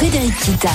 Frédéric Kita.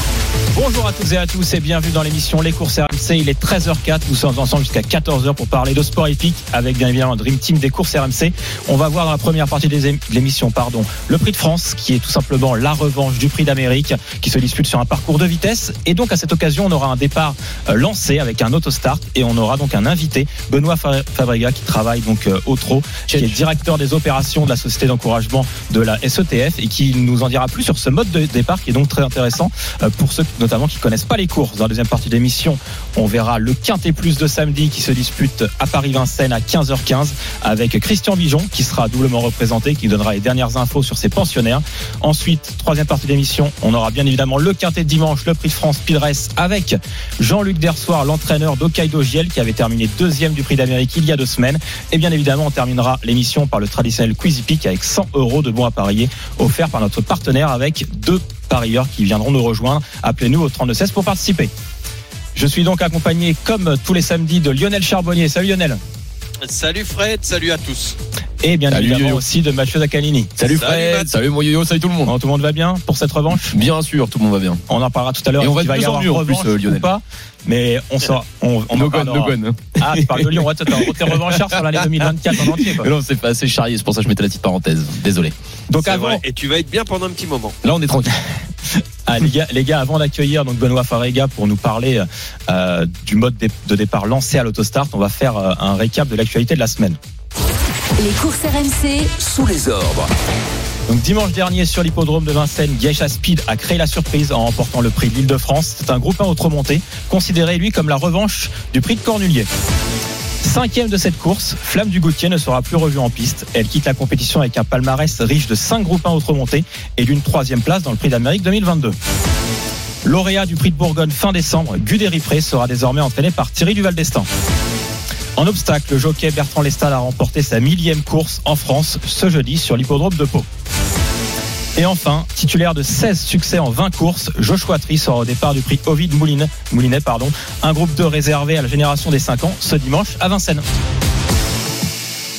Bonjour à toutes et à tous et bienvenue dans l'émission Les courses RMC. Il est 13h04. Nous sommes ensemble jusqu'à 14h pour parler de sport épique avec bien évidemment Dream Team des courses RMC. On va voir dans la première partie de l'émission, pardon, le prix de France qui est tout simplement la revanche du prix d'Amérique qui se dispute sur un parcours de vitesse. Et donc à cette occasion, on aura un départ euh, lancé avec un autostart et on aura donc un invité, Benoît Fabrega qui travaille donc euh, au TRO, qui est directeur des opérations de la société d'encouragement de la SETF et qui nous en dira plus sur ce mode de départ qui est donc très intéressant euh, pour ceux notamment qui connaissent pas les courses. Dans la deuxième partie de l'émission, on verra le Quintet Plus de samedi qui se dispute à Paris-Vincennes à 15h15 avec Christian Bijon qui sera doublement représenté, qui donnera les dernières infos sur ses pensionnaires. Ensuite, troisième partie de l'émission, on aura bien évidemment le Quintet de dimanche, le Prix de France Speed avec Jean-Luc Dersoir, l'entraîneur d'Okaido Giel qui avait terminé deuxième du Prix d'Amérique il y a deux semaines. Et bien évidemment, on terminera l'émission par le traditionnel Quizy Peak avec 100 euros de bons à parier offerts par notre partenaire avec deux parieurs qui viendront nous rejoindre. Appelez-nous au 3216 pour participer. Je suis donc accompagné, comme tous les samedis, de Lionel Charbonnier. Salut Lionel. Salut Fred, salut à tous. Et bien évidemment aussi de Mathieu Zaccanini. Salut Fred, salut, mon yo salut tout le monde. tout le monde va bien pour cette revanche? Bien sûr, tout le monde va bien. On en parlera tout à l'heure. Et on va y plus en mieux en plus, euh, Lionel. Ou pas, mais on sort. On, on no gun, no gun. Ah, tu parles de Lyon. Ouais, t'es revanchard sur l'année 2024 en entier. Quoi. Non, c'est pas assez charrier, c'est pour ça que je mettais la petite parenthèse. Désolé. Donc avant, vrai, Et tu vas être bien pendant un petit moment. Là, on est tranquille. Ah, les, gars, les gars, avant d'accueillir donc Benoît Farega pour nous parler euh, du mode de départ lancé à l'autostart, on va faire euh, un récap de l'actualité de la semaine. Les courses RMC. Sous les ordres. Donc dimanche dernier sur l'hippodrome de Vincennes, Geisha Speed a créé la surprise en remportant le prix de l'Île-de-France. C'est un groupe 1 remonté, considéré lui comme la revanche du prix de Cornulier. Cinquième de cette course, Flamme du Gautier ne sera plus revue en piste. Elle quitte la compétition avec un palmarès riche de 5 groupes 1 autres remontés et d'une troisième place dans le prix d'Amérique 2022. Lauréat du prix de Bourgogne fin décembre, Guderi Pré sera désormais entraîné par Thierry Duval d'Estaing. En obstacle, le jockey Bertrand Lestal a remporté sa millième course en France ce jeudi sur l'hippodrome de Pau. Et enfin, titulaire de 16 succès en 20 courses, Joshua Tree sera au départ du prix Ovid Moulinet, Moulinet pardon, un groupe 2 réservé à la génération des 5 ans ce dimanche à Vincennes.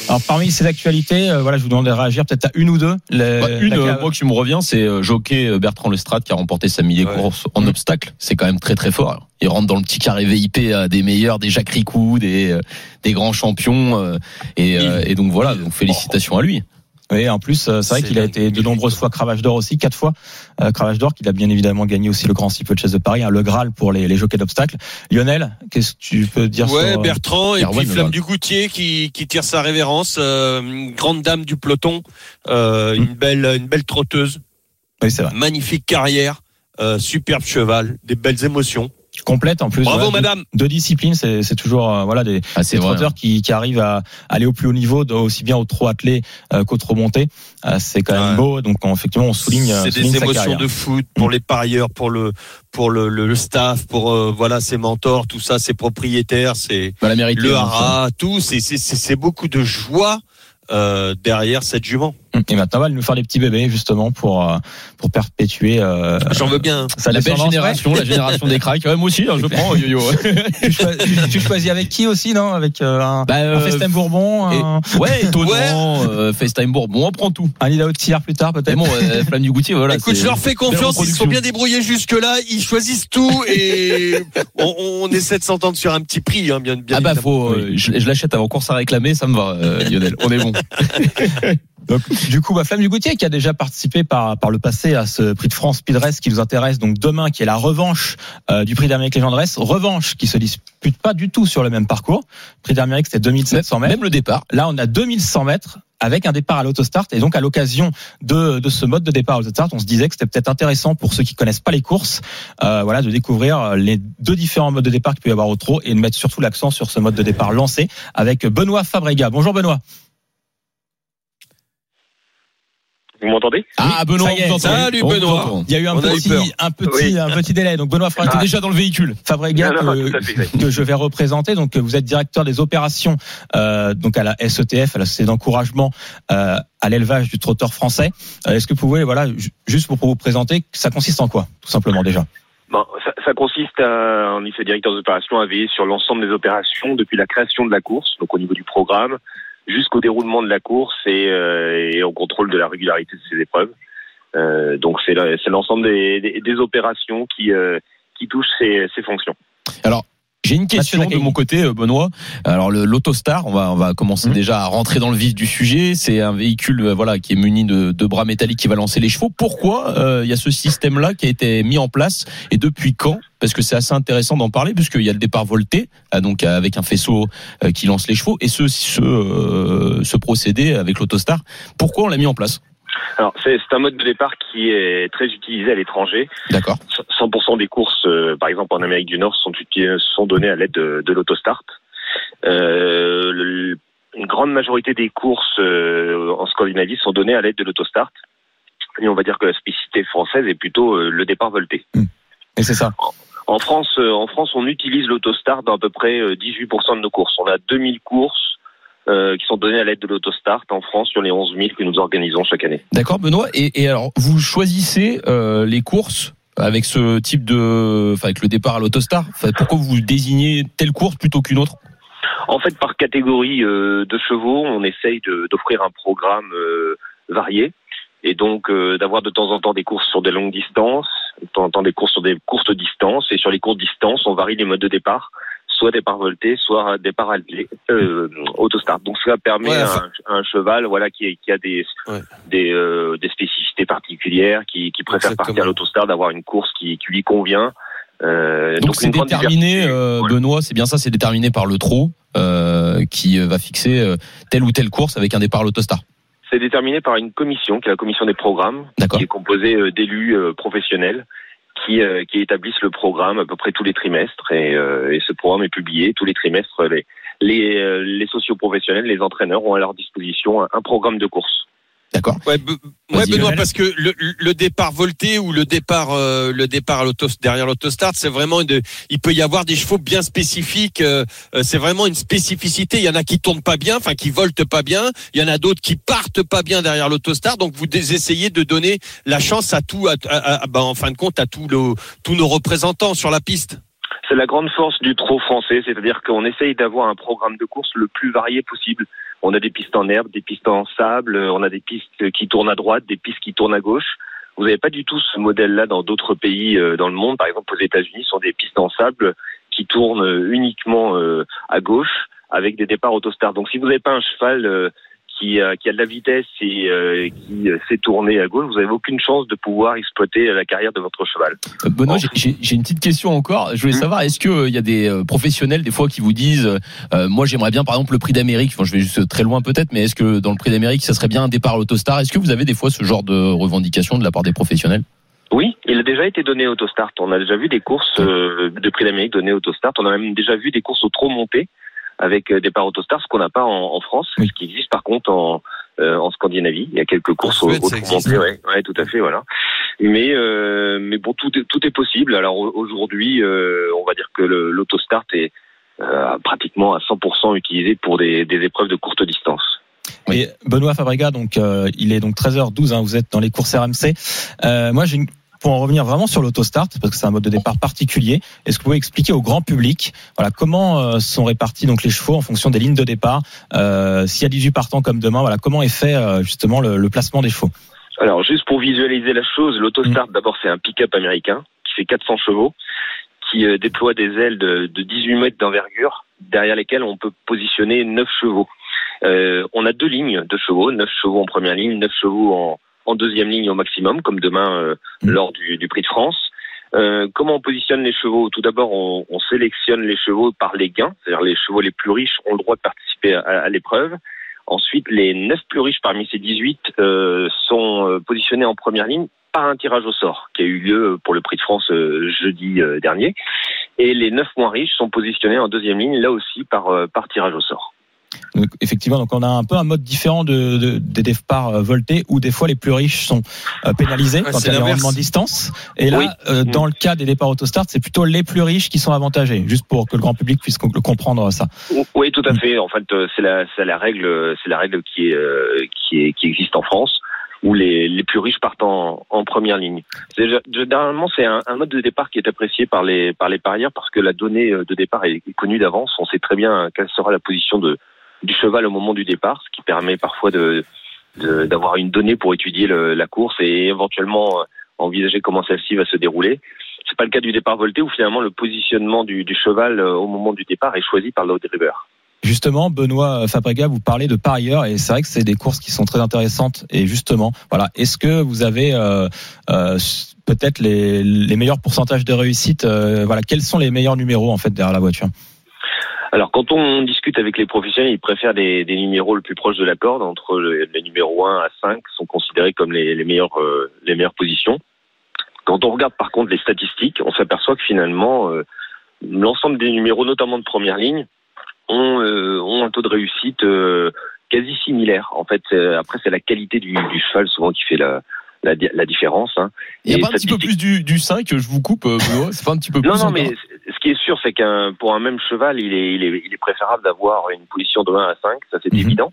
Alors parmi ces actualités, euh, voilà, je vous demande de réagir peut-être à une ou deux. Les- Bah, une, la- euh, moi qui me revient, c'est euh, jockey euh, Bertrand Lestrade qui a remporté sa millième Ouais. course en obstacle. C'est quand même très très fort. Alors, Il rentre dans le petit carré VIP euh, des meilleurs, des Jacques Ricou, des, euh, des grands champions. euh, et, euh, et donc voilà, donc félicitations à lui. Oui, en plus, euh, c'est vrai qu'il a été de nombreuses fois cravache d'or aussi, quatre fois euh, cravache d'or, qu'il a bien évidemment gagné aussi le Grand Cycle de Chaise de Paris, hein, le Graal pour les, les jockeys d'obstacles. Lionel, qu'est-ce que tu peux dire Ouais, sur euh, Bertrand et Erwan, puis Flamme du Goutier qui, qui tire sa révérence, euh, une grande dame du peloton, euh, une belle une belle trotteuse, Oui, c'est vrai. magnifique carrière, euh, superbe cheval, des belles émotions. Complète en plus. Bravo voilà, madame. Deux disciplines, c'est c'est toujours euh, voilà des, Ah, des trotteurs qui, qui arrivent à aller au plus haut niveau, aussi bien au trot attelé euh, qu'au trot monté. Euh, c'est quand même Ouais. beau. Donc on- effectivement, on souligne, euh, C'est souligne des sa émotions carrière. de foot pour les parieurs, pour le pour le, le, le staff, pour euh, voilà ses mentors, tout ça, ses propriétaires, c'est Bah, le hara, tout, c'est c'est c'est c'est beaucoup de joie euh, derrière cette jument. Et maintenant, on va nous faire des petits bébés justement pour euh, pour perpétuer euh, J'en veux bien. sa La belle génération, la génération des cracks. Ouais, moi aussi, hein, je prends yo-yo. tu, choi- tu- tu choisis avec qui aussi, non? Avec euh, un, Bah, un euh, Festin Bourbon, et- un, Ouais, étonnant, euh, FaceTime Bourbon, on prend tout. un Lila Tir plus tard Mais peut-être. bon, euh, Flamme du Goutier, voilà. Écoute, je leur fais confiance, ils se sont bien débrouillés jusque-là, ils choisissent tout et on, on essaie de s'entendre sur un petit prix, hein, bien, bien Ah bah faut, euh, je, je l'achète avant course à réclamer, ça me va, euh, Lionel. On est bon. Donc, du coup, bah, Flamme du Goutier qui a déjà participé par, par le passé à ce prix de France Speed Race qui nous intéresse donc demain, qui est la revanche euh, du prix d'Amérique Légende Race. Revanche qui se dispute pas du tout sur le même parcours. Prix d'Amérique c'était 2700 mètres. Même le départ. Là, on a 2100 mètres avec un départ à l'autostart. Et donc, à l'occasion de, de ce mode de départ à l'autostart, on se disait que c'était peut-être intéressant pour ceux qui connaissent pas les courses, euh, voilà, de découvrir les deux différents modes de départ qu'il peut y avoir au trot et de mettre surtout l'accent sur ce mode de départ lancé avec Benoît Fabrega. Bonjour Benoît. Vous m'entendez Ah, Benoît, Ça y est. on vous entend. Salut, Benoît. Il y a eu un On a eu petit, peur. un petit, Oui. un petit délai. Donc Benoît Ah, Fabrega, t'es déjà dans le véhicule. Fabrega Non, non, que, fait. je vais représenter. Donc vous êtes directeur des opérations euh, donc à la SETF, à la Société d'encouragement euh, à l'élevage du trotteur français. Euh, Est-ce que vous pouvez, voilà, ju- juste pour vous présenter, ça consiste en quoi, tout simplement déjà? Bon, ça, ça consiste à, en effet, directeur des opérations à veiller sur l'ensemble des opérations depuis la création de la course, donc au niveau du programme, jusqu'au déroulement de la course et, euh, et au contrôle de la régularité de ces épreuves. Euh, donc c'est l'ensemble des, des, opérations qui, euh, qui touchent ces, ces fonctions. J'ai une question de mon côté, euh, Benoît. Alors l'autostar, on va on va commencer Mhm. déjà à rentrer dans le vif du sujet. C'est un véhicule euh, voilà qui est muni de, de bras métalliques qui va lancer les chevaux. Pourquoi euh, il y a ce système-là qui a été mis en place et depuis quand? Parce que c'est assez intéressant d'en parler puisqu'il y a le départ volté, donc avec un faisceau qui lance les chevaux et ce ce, euh, ce procédé avec l'autostar. Pourquoi on l'a mis en place? Alors c'est un mode de départ qui est très utilisé à l'étranger. D'accord. 100% des courses, euh, par exemple en Amérique du Nord, sont, données à l'aide de, de l'autostart. Euh, le- une grande majorité des courses euh, en Scandinavie sont données à l'aide de l'autostart. Et on va dire que la spécificité française est plutôt euh, le départ volté. Et c'est ça. En France, en France, on utilise l'autostart dans à peu près euh, 18% de nos courses. On a 2000 courses euh, qui sont données à l'aide de l'autostart en France sur les 11 000 que nous organisons chaque année. D'accord, Benoît. Et, et alors, vous choisissez euh, les courses avec ce type de, enfin, avec le départ à l'autostar. Enfin, pourquoi vous désignez telle course plutôt qu'une autre? En fait, par catégorie euh, de chevaux, on essaye d'offrir un programme varié et donc euh, d'avoir de temps en temps des courses sur des longues distances, de temps en temps des courses sur des courtes distances et sur les courtes distances, on varie les modes de départ, soit départ volté, soit départ euh, autostart. Donc cela permet Ouais, enfin- un, cheval, voilà, qui, qui a des Ouais. des, euh, des spécificités particulières, qui, qui préfère Exactement. partir à l'autostart, d'avoir une course qui, qui lui convient. Euh, Donc c'est déterminé, euh, Voilà. Benoît, c'est bien ça, c'est déterminé par le trot qui va fixer telle ou telle course avec un départ à l'autostar. C'est déterminé par une commission, qui est la commission des programmes, qui est composée d'élus professionnels qui, euh, qui établissent le programme à peu près tous les trimestres. Et, euh, ce programme est publié tous les trimestres. Les, les, euh, les socioprofessionnels, les entraîneurs ont à leur disposition un, un programme de course. D'accord. Ouais, Be- Vas-y, ouais, Benoît, parce que le, le départ volté ou le départ, euh, le départ à l'auto, derrière l'autostart, c'est vraiment une, il peut y avoir des chevaux bien spécifiques. euh, euh, c'est vraiment une spécificité. Il y en a qui tournent pas bien, enfin qui voltent pas bien. Il y en a d'autres qui partent pas bien derrière l'autostart. Donc vous essayez de donner la chance à tout, à, à- à- bah, en fin de compte, à tous nos, tous nos représentants sur la piste. C'est la grande force du trot français, c'est-à-dire qu'on essaye d'avoir un programme de course le plus varié possible. On a des pistes en herbe, des pistes en sable, on a des pistes qui tournent à droite, des pistes qui tournent à gauche. Vous n'avez pas du tout ce modèle-là dans d'autres pays euh, dans le monde. Par exemple, aux États-Unis, ce sont des pistes en sable qui tournent euh, uniquement euh, à gauche avec des départs autostart. Donc, si vous n'avez pas un cheval qui, a- qui a de la vitesse et euh, qui euh, sait tourner à gauche, vous n'avez aucune chance de pouvoir exploiter la carrière de votre cheval. Euh, Benoît, j'ai- j'ai une petite question encore. Je voulais Mhm. savoir, est-ce qu'il y a des euh, professionnels des fois qui vous disent, euh, moi j'aimerais bien par exemple le prix d'Amérique, enfin, je vais juste très loin peut-être, mais est-ce que dans le prix d'Amérique ça serait bien un départ à l'autostar? Est-ce que vous avez des fois ce genre de revendication de la part des professionnels? Oui, il a déjà été donné Autostart. On a déjà vu des courses euh, de prix d'Amérique données Autostart. On a même déjà vu des courses au trop monté avec euh, départ Autostart, ce qu'on n'a pas en, en France, Oui. ce qui existe par contre en, euh, en Scandinavie. Il y a quelques courses au, ouais, ouais, tout à fait, voilà. Mais euh, mais bon, tout est, tout est possible. Alors au- aujourd'hui, euh, on va dire que le- l'Autostart est euh, pratiquement à 100% utilisé pour des, des épreuves de courte distance. Et Benoît Fabrega, donc euh, il est donc 13h12. hein, vous êtes dans les courses RMC. Euh, moi, j'ai une pour en revenir vraiment sur l'autostart, parce que c'est un mode de départ particulier, est-ce que vous pouvez expliquer au grand public voilà, comment euh, sont répartis donc les chevaux en fonction des lignes de départ euh, S'il y a 18 partants comme demain, voilà, comment est fait euh, justement le, le placement des chevaux? Alors, juste pour visualiser la chose, l'autostart, d'abord, c'est un pick-up américain qui fait 400 chevaux, qui euh, déploie des ailes de, de 18 mètres d'envergure, derrière lesquelles on peut positionner 9 chevaux. Euh, on a deux lignes de chevaux, 9 chevaux en première ligne, 9 chevaux en, en deuxième ligne au maximum, comme demain euh, Mm. lors du, du Prix de France. Euh, comment on positionne les chevaux? Tout d'abord, on, on sélectionne les chevaux par les gains, c'est-à-dire les chevaux les plus riches ont le droit de participer à, à l'épreuve. Ensuite, les 9 plus riches parmi ces 18 euh, sont euh, positionnés en première ligne par un tirage au sort qui a eu lieu pour le Prix de France euh, jeudi euh, dernier. Et les 9 moins riches sont positionnés en deuxième ligne, là aussi par, euh, par tirage au sort. Donc, effectivement, donc on a un peu un mode différent de, de- des départs euh, voltés où des fois les plus riches sont euh, pénalisés Ouais, quand il y a des l'inverse. rendements de distance. Et là, Oui. euh, Mm. dans le cas des départs autostart, c'est plutôt les plus riches qui sont avantagés, juste pour que le grand public puisse co- comprendre ça. Oui, tout à fait. En fait, euh, c'est la, c'est la règle, c'est la règle qui est, euh, qui est, qui existe en France, où les, les plus riches partent en, en première ligne. C'est- Généralement, c'est un, un mode de départ qui est apprécié par les, par les parieurs parce que la donnée de départ est connue d'avance. On sait très bien quelle sera la position de, du cheval au moment du départ, ce qui permet parfois de, d'avoir une donnée pour étudier la course et éventuellement euh, envisager comment celle-ci va se dérouler. C'est pas le cas du départ volté où finalement le positionnement du, cheval euh, au moment du départ est choisi par le driver. Justement, Benoît Fabrega, vous parlez de parieurs et c'est vrai que c'est des courses qui sont très intéressantes. Et justement, voilà, est-ce que vous avez euh, peut-être les, meilleurs pourcentages de réussite Voilà, quels sont les meilleurs numéros en fait derrière la voiture? Alors, quand on discute avec les professionnels, ils préfèrent des, des numéros le plus proches de la corde. Entre le- les numéros 1 à 5 sont considérés comme les, les, meilleures, euh, les meilleures positions. Quand on regarde par contre les statistiques, on s'aperçoit que finalement, euh, l'ensemble des numéros, notamment de première ligne, ont, euh, ont un taux de réussite euh, quasi similaire. En fait, c'est- après, c'est la qualité du, du cheval souvent qui fait la, la, di- la différence. Hein. Il y a Et pas un petit peu plus du, du 5, je vous coupe, euh, Benoît C'est pas un petit peu plus non, non, mais c- ce qui est sûr, c'est qu'un pour un même cheval, il est, il est, il est préférable d'avoir une position de 1 à 5, ça c'est Mhm. évident.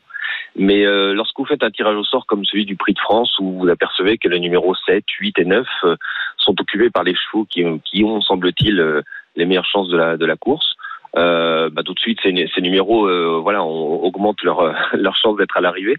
Mais euh, lorsque vous faites un tirage au sort comme celui du Prix de France, où vous apercevez que les numéros 7, 8 et 9 euh, sont occupés par les chevaux qui, ont- qui ont, semble-t-il, euh, les meilleures chances de la, de la course, euh, bah, tout de suite, ces, numéros euh, voilà, on augmente leur, euh, leur chance d'être à l'arrivée.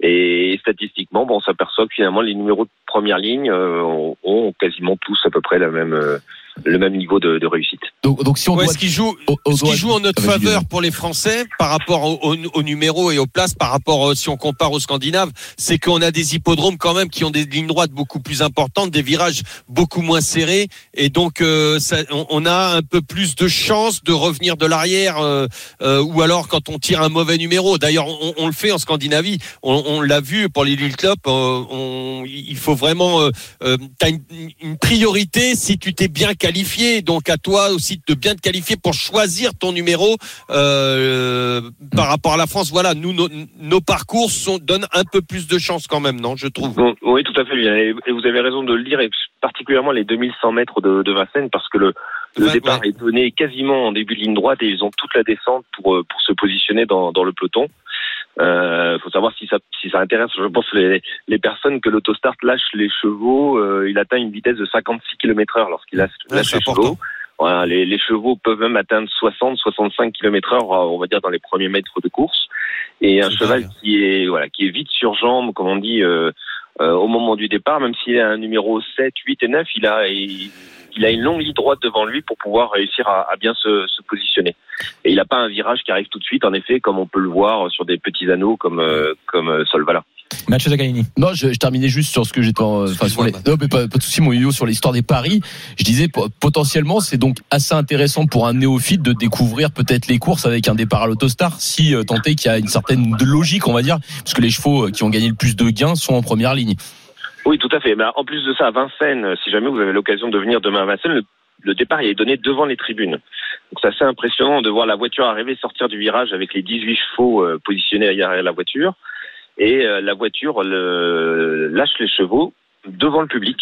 Et statistiquement, bon, on s'aperçoit que finalement, les numéros de première ligne euh, ont, ont quasiment tous à peu près la même, euh, le même niveau de, de réussite. Donc, donc si on Ouais, doit... ce qui joue, au- au ce qui joue en notre Ah, faveur pour les Français par rapport au, au, au numéro et aux places, par rapport euh, si on compare aux Scandinaves, c'est qu'on a des hippodromes quand même qui ont des lignes droites beaucoup plus importantes, des virages beaucoup moins serrés, et donc euh, ça, on, on a un peu plus de chances de revenir de l'arrière, euh, euh, ou alors quand on tire un mauvais numéro. D'ailleurs, on, on le fait en Scandinavie, on, on l'a vu pour les Lille Club. euh, on- il faut vraiment, euh, euh, t'as une, une priorité si tu t'es bien qualifié, donc à toi aussi de bien te qualifier pour choisir ton numéro euh, par rapport à la France. Voilà, nous nos, nos parcours sont, donnent un peu plus de chance quand même, non Je trouve. Bon, oui, tout à fait. Et et vous avez raison de le dire, et particulièrement les 2100 mètres de, de Vincennes, parce que le, le Ouais, départ ouais. est donné quasiment en début de ligne droite et ils ont toute la descente pour, euh, pour se positionner dans, dans le peloton. Il euh, faut savoir si ça, si ça intéresse, je pense, les, les personnes que l'autostart lâche les chevaux. euh, il atteint une vitesse de 56 km heure lorsqu'il lâche, Ouais, lâche les important. chevaux. Voilà, les, les chevaux peuvent même atteindre 60, 65 km heure, on va dire, dans les premiers mètres de course. Et un cheval qui est, voilà, qui est vite sur jambe, comme on dit, euh, euh, au moment du départ, même s'il a un numéro 7, 8 et 9, il a, il, a une longue ligne droite devant lui pour pouvoir réussir à, à bien se, se positionner. Et il n'a pas un virage qui arrive tout de suite, en effet, comme on peut le voir sur des petits anneaux comme, euh, comme euh, Solvala. Mathieu Zagalini. Non, je, je terminais juste sur ce que j'étais en, enfin, sur les, non, mais pas, pas de souci, mon yo sur l'histoire des paris. Je disais, po- potentiellement, c'est donc assez intéressant pour un néophyte de découvrir peut-être les courses avec un départ à l'autostar, si euh, tant est qu'il y a une certaine logique, on va dire, puisque les chevaux euh, qui ont gagné le plus de gains sont en première ligne. Oui, tout à fait. Mais en plus de ça, à Vincennes, euh, si jamais vous avez l'occasion de venir demain à Vincennes, le, le départ il est donné devant les tribunes. Donc c'est assez impressionnant de voir la voiture arriver, sortir du virage avec les 18 chevaux euh, positionnés derrière la voiture. Et euh, la voiture le, lâche les chevaux devant le public.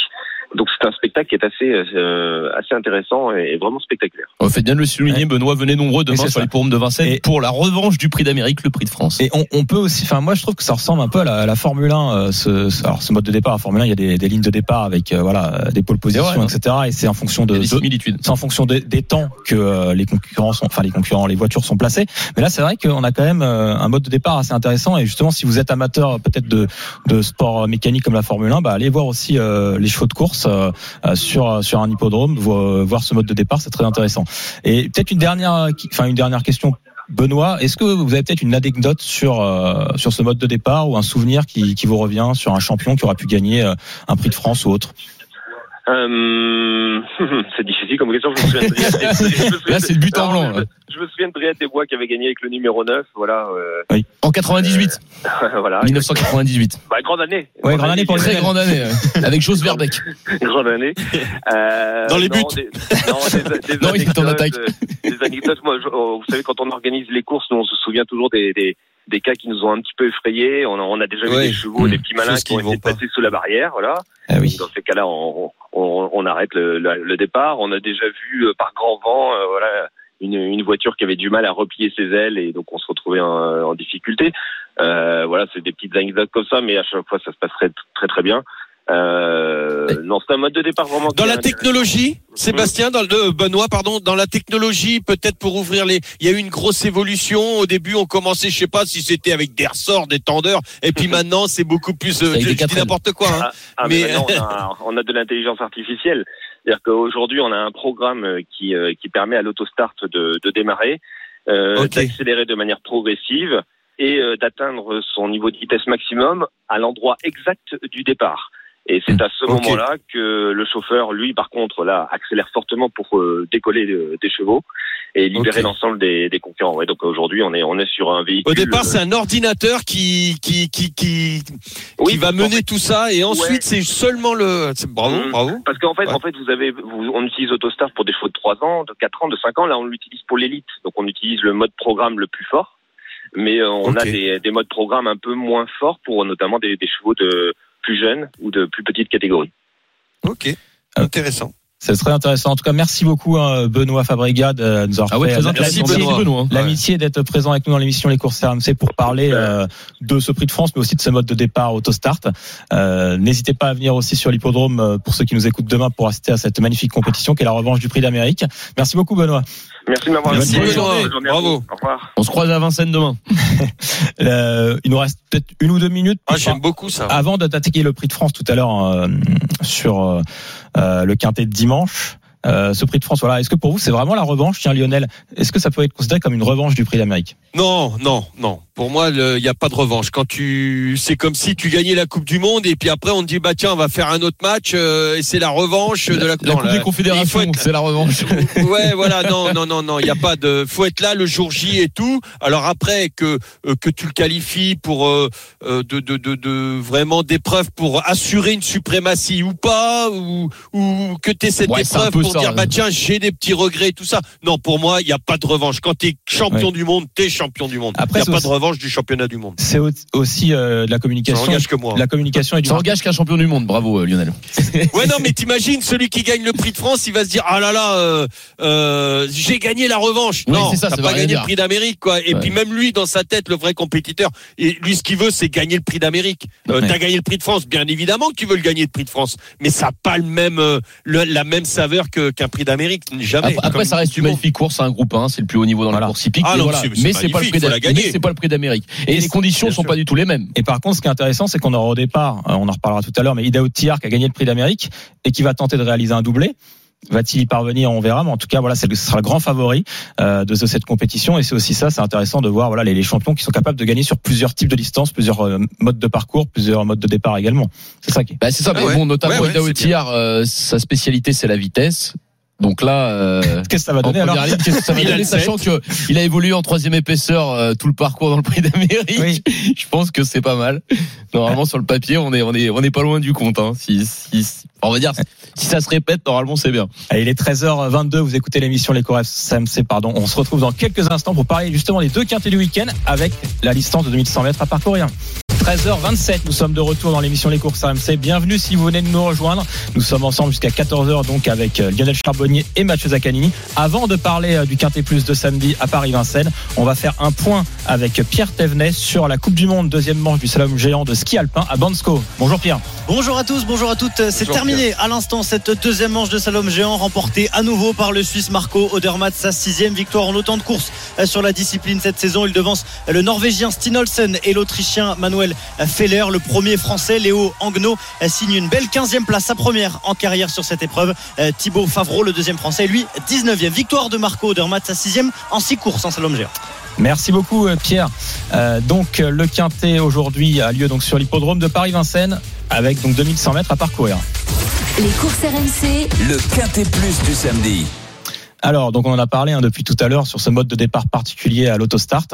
Donc c'est un spectacle qui est assez, euh, assez intéressant et vraiment spectaculaire. On fait bien de le souligner, Benoît, venez nombreux demain sur ça. les forums de Vincennes Et- pour la revanche du prix d'Amérique, le prix de France. Et on, on peut aussi, enfin moi je trouve que ça ressemble un peu à la, à la Formule 1, euh, ce, ce- alors ce mode de départ. À Formule 1, il y a des, des lignes de départ avec euh, voilà des pôles position, vrai, hein. etc. Et c'est en fonction de, c'est en fonction des, des temps que euh, les concurrents sont, enfin les concurrents, les voitures sont placées. Mais là, c'est vrai qu'on a quand même euh, un mode de départ assez intéressant. Et justement, si vous êtes amateur peut-être de, de sport mécanique comme la Formule 1, bah allez voir aussi euh, les chevaux de course euh, euh, sur un hippodrome, voir, ce mode de départ, c'est très intéressant. Et peut-être une dernière, question. Benoît, est-ce que vous avez peut-être une anecdote sur euh, ce mode de départ ou un souvenir qui, vous revient sur un champion qui aura pu gagner un prix de France ou autre? Euh, c'est difficile comme question. Je me souviens de Briette et- je me souviens Là, c'est le but en Non, blanc. je me- là. Je me souviens de Briette et Bois qui avait gagné avec le numéro 9. Voilà. euh, En 98, voilà. 1998. Bah, grande année. Ouais, grande année pour Très grande année, avec Jos Verbeck. grande année. Euh, Dans les non, buts. des- non, des, des Non, il était en attaque. euh, Des anecdotes. Moi, je- oh, vous savez, quand on organise les courses, nous, on se souvient toujours des, des, des cas qui nous ont un petit peu effrayés. On a, on a déjà vu des chevaux, Mmh. des petits malins Choses qui ont qui vont essayé de pas. passer sous la barrière. Voilà. Ah oui. Dans ces cas-là, on, on, on arrête le, le, le départ. On a déjà vu euh, par grand vent, euh, voilà, une, une voiture qui avait du mal à replier ses ailes et donc on se retrouvait en, en difficulté. Euh, voilà, c'est des petites anecdotes comme ça, mais à chaque fois ça se passerait très très bien. Euh, non, c'est un mode de départ vraiment. Dans la technologie, Sébastien, dans le Benoît, pardon, dans la technologie, peut-être pour ouvrir les, il y a eu une grosse évolution. Au début, on commençait, je sais pas si c'était avec des ressorts, des tendeurs, et puis maintenant, c'est beaucoup plus. euh, je, dis n'importe quoi. Hein. Ah, mais, Mais- on a, on a de l'intelligence artificielle. C'est-à-dire qu'aujourd'hui, on a un programme euh, qui, euh, qui permet à l'autostart de, de démarrer, euh, d'accélérer de manière progressive et euh, d'atteindre son niveau de vitesse maximum à l'endroit exact du départ. Et c'est à ce moment-là que le chauffeur, lui, par contre, là, accélère fortement pour euh, décoller euh, des chevaux et libérer l'ensemble des, des concurrents. Ouais, donc aujourd'hui, on est, on est sur un véhicule. Au départ, euh, c'est un ordinateur qui, qui, qui, qui, oui, qui va en mener fait, tout ça, et ensuite, c'est seulement le. Bravo, Mhm. bravo. Parce qu'en fait, Ouais. en fait, vous avez, vous, on utilise Autostar pour des chevaux de 3 ans, de 4 ans, de 5 ans. Là, on l'utilise pour l'élite. Donc, on utilise le mode programme le plus fort. Mais euh, on a des, des modes programme un peu moins forts pour notamment des, des chevaux de plus jeunes ou de plus petites catégories. Ok, intéressant. C'est très intéressant. En tout cas, merci beaucoup, hein, Benoît Fabrega, de nous avoir Ah ouais, fait très la- intéressant. Merci, Merci, Benoît. Benoît. hein. l'amitié d'être présent avec nous dans l'émission Les courses RMC pour parler euh, de ce prix de France, mais aussi de ce mode de départ autostart. Euh, N'hésitez pas à venir aussi sur l'hippodrome euh, pour ceux qui nous écoutent demain pour assister à cette magnifique compétition qui est la revanche du prix d'Amérique. Merci beaucoup, Benoît. Merci de m'avoir invité. Bravo. Au revoir. On se croise à Vincennes demain. Euh, il nous reste peut-être une ou deux minutes. Ah, j'aime beaucoup ça. Avant de t'attaquer le prix de France tout à l'heure euh, sur euh, euh, le quintet de dimanche, euh, ce prix de France, voilà, est-ce que pour vous c'est vraiment la revanche, tiens Lionel Est-ce que ça peut être considéré comme une revanche du prix d'Amérique? Non, non, non. Pour moi, il n'y a pas de revanche. Quand tu, c'est comme si tu gagnais la Coupe du Monde et puis après on te dit bah tiens, on va faire un autre match euh, et c'est la revanche de la, La Coupe la- des Confédérations, être- c'est la revanche. ouais, voilà, non, non, non, non, il y a pas de, faut être là le jour J et tout. Alors après que euh, que tu le qualifies pour euh, euh, de, de de de vraiment d'épreuve pour assurer une suprématie ou pas, ou ou que tu cette Ouais, épreuve peu pour ça, dire bah tiens j'ai des petits regrets tout ça. Non, pour moi il y a pas de revanche. Quand tu es champion Ouais. du monde, t'es champion du monde. Il Après, y a c'est pas aussi- de revanche du championnat du monde. C'est au- aussi euh, de la Ça communication, engage que moi. de la communication et du Ça engage qu'un champion du monde. Bravo, euh, Lionel. Ouais, non, mais t'imagines, celui qui gagne le prix de France, il va se dire, ah là là, euh, euh, j'ai gagné la revanche. Oui, non, ça, t'as ça pas gagné dire. le prix d'Amérique, quoi. Et Ouais. puis même lui, dans sa tête, le vrai compétiteur, et lui, ce qu'il veut, c'est gagner le prix d'Amérique. Euh, Ouais. T'as gagné le prix de France, bien évidemment que tu veux le gagner le prix de France, mais ça n'a pas le même, euh, le- la même saveur que qu'un prix d'Amérique, jamais. Après, ça reste une magnifique course, un groupe 1, c'est le plus haut niveau dans Voilà. la course hippique. Ah voilà. mais c'est pas le prix d'Amérique. gagner. Mais c'est pas le prix d'Amérique. Et Et les conditions sont sûr. pas du tout les mêmes. Et par contre, ce qui est intéressant, c'est qu'on aura au départ, euh, on en reparlera tout à l'heure, mais Idaho Tiar qui a gagné le prix d'Amérique et qui va tenter de réaliser un doublé. Va-t-il y parvenir? On verra. Mais en tout cas, voilà, c'est le- ce sera le grand favori euh, de ce- cette compétition. Et c'est aussi ça, c'est intéressant de voir voilà les, les champions qui sont capables de gagner sur plusieurs types de distances, plusieurs euh, modes de parcours, plusieurs modes de départ également. C'est ça qui est. Bah, c'est ça, Ah mais ouais. bon, notamment Ouais, ouais, euh, sa spécialité c'est la vitesse. Donc là, euh, Qu'est-ce que ça va donner alors ligne, que ça va Il donner, sachant que il a évolué en troisième épaisseur euh, tout le parcours dans le Prix d'Amérique. Oui. Je pense que c'est pas mal. Normalement sur le papier, on est on est on est pas loin du compte. Hein. Si, si, si- on va dire si ça se répète, normalement c'est bien. Allez, il est 13h22, vous écoutez l'émission Les Cours SMC, pardon. On se retrouve dans quelques instants pour parler justement des deux quintés du week-end avec la distance de 2100 mètres à parcourir. 13h27, nous sommes de retour dans l'émission Les Courses RMC. Bienvenue si vous venez de nous rejoindre. Nous sommes ensemble jusqu'à 14h donc avec euh, Lionel Charbonnier et Mathieu Zaccanini. Avant de parler euh, du Quintet Plus de samedi à Paris-Vincennes, on va faire un point avec Pierre Thévenet sur la Coupe du Monde, deuxième manche du slalom géant de ski alpin à Bansko. Bonjour Pierre. Bonjour à tous, bonjour à toutes. C'est terminé à l'instant cette deuxième manche de slalom géant remportée à nouveau par le Suisse Marco Odermatt, sa sixième victoire en autant de courses euh, sur la discipline cette saison. Il devance le Norvégien Stin Olsen et l'Autrichien Manuel Feller. Le premier Français, Léo Angno, euh, signe une belle 15e place, sa première en carrière sur cette épreuve. Euh, Thibaut Favreau, le deuxième Français, lui 19e. Victoire de Marco Odermatt, sa sixième en six courses en slalom géant. Merci beaucoup euh, Pierre. Euh, donc le quintet aujourd'hui a lieu donc sur l'hippodrome de Paris-Vincennes avec donc 2100 mètres à parcourir. Les courses RMC, Le Quintet Plus du samedi. Alors, donc on en a parlé hein, depuis tout à l'heure sur ce mode de départ particulier à l'autostart.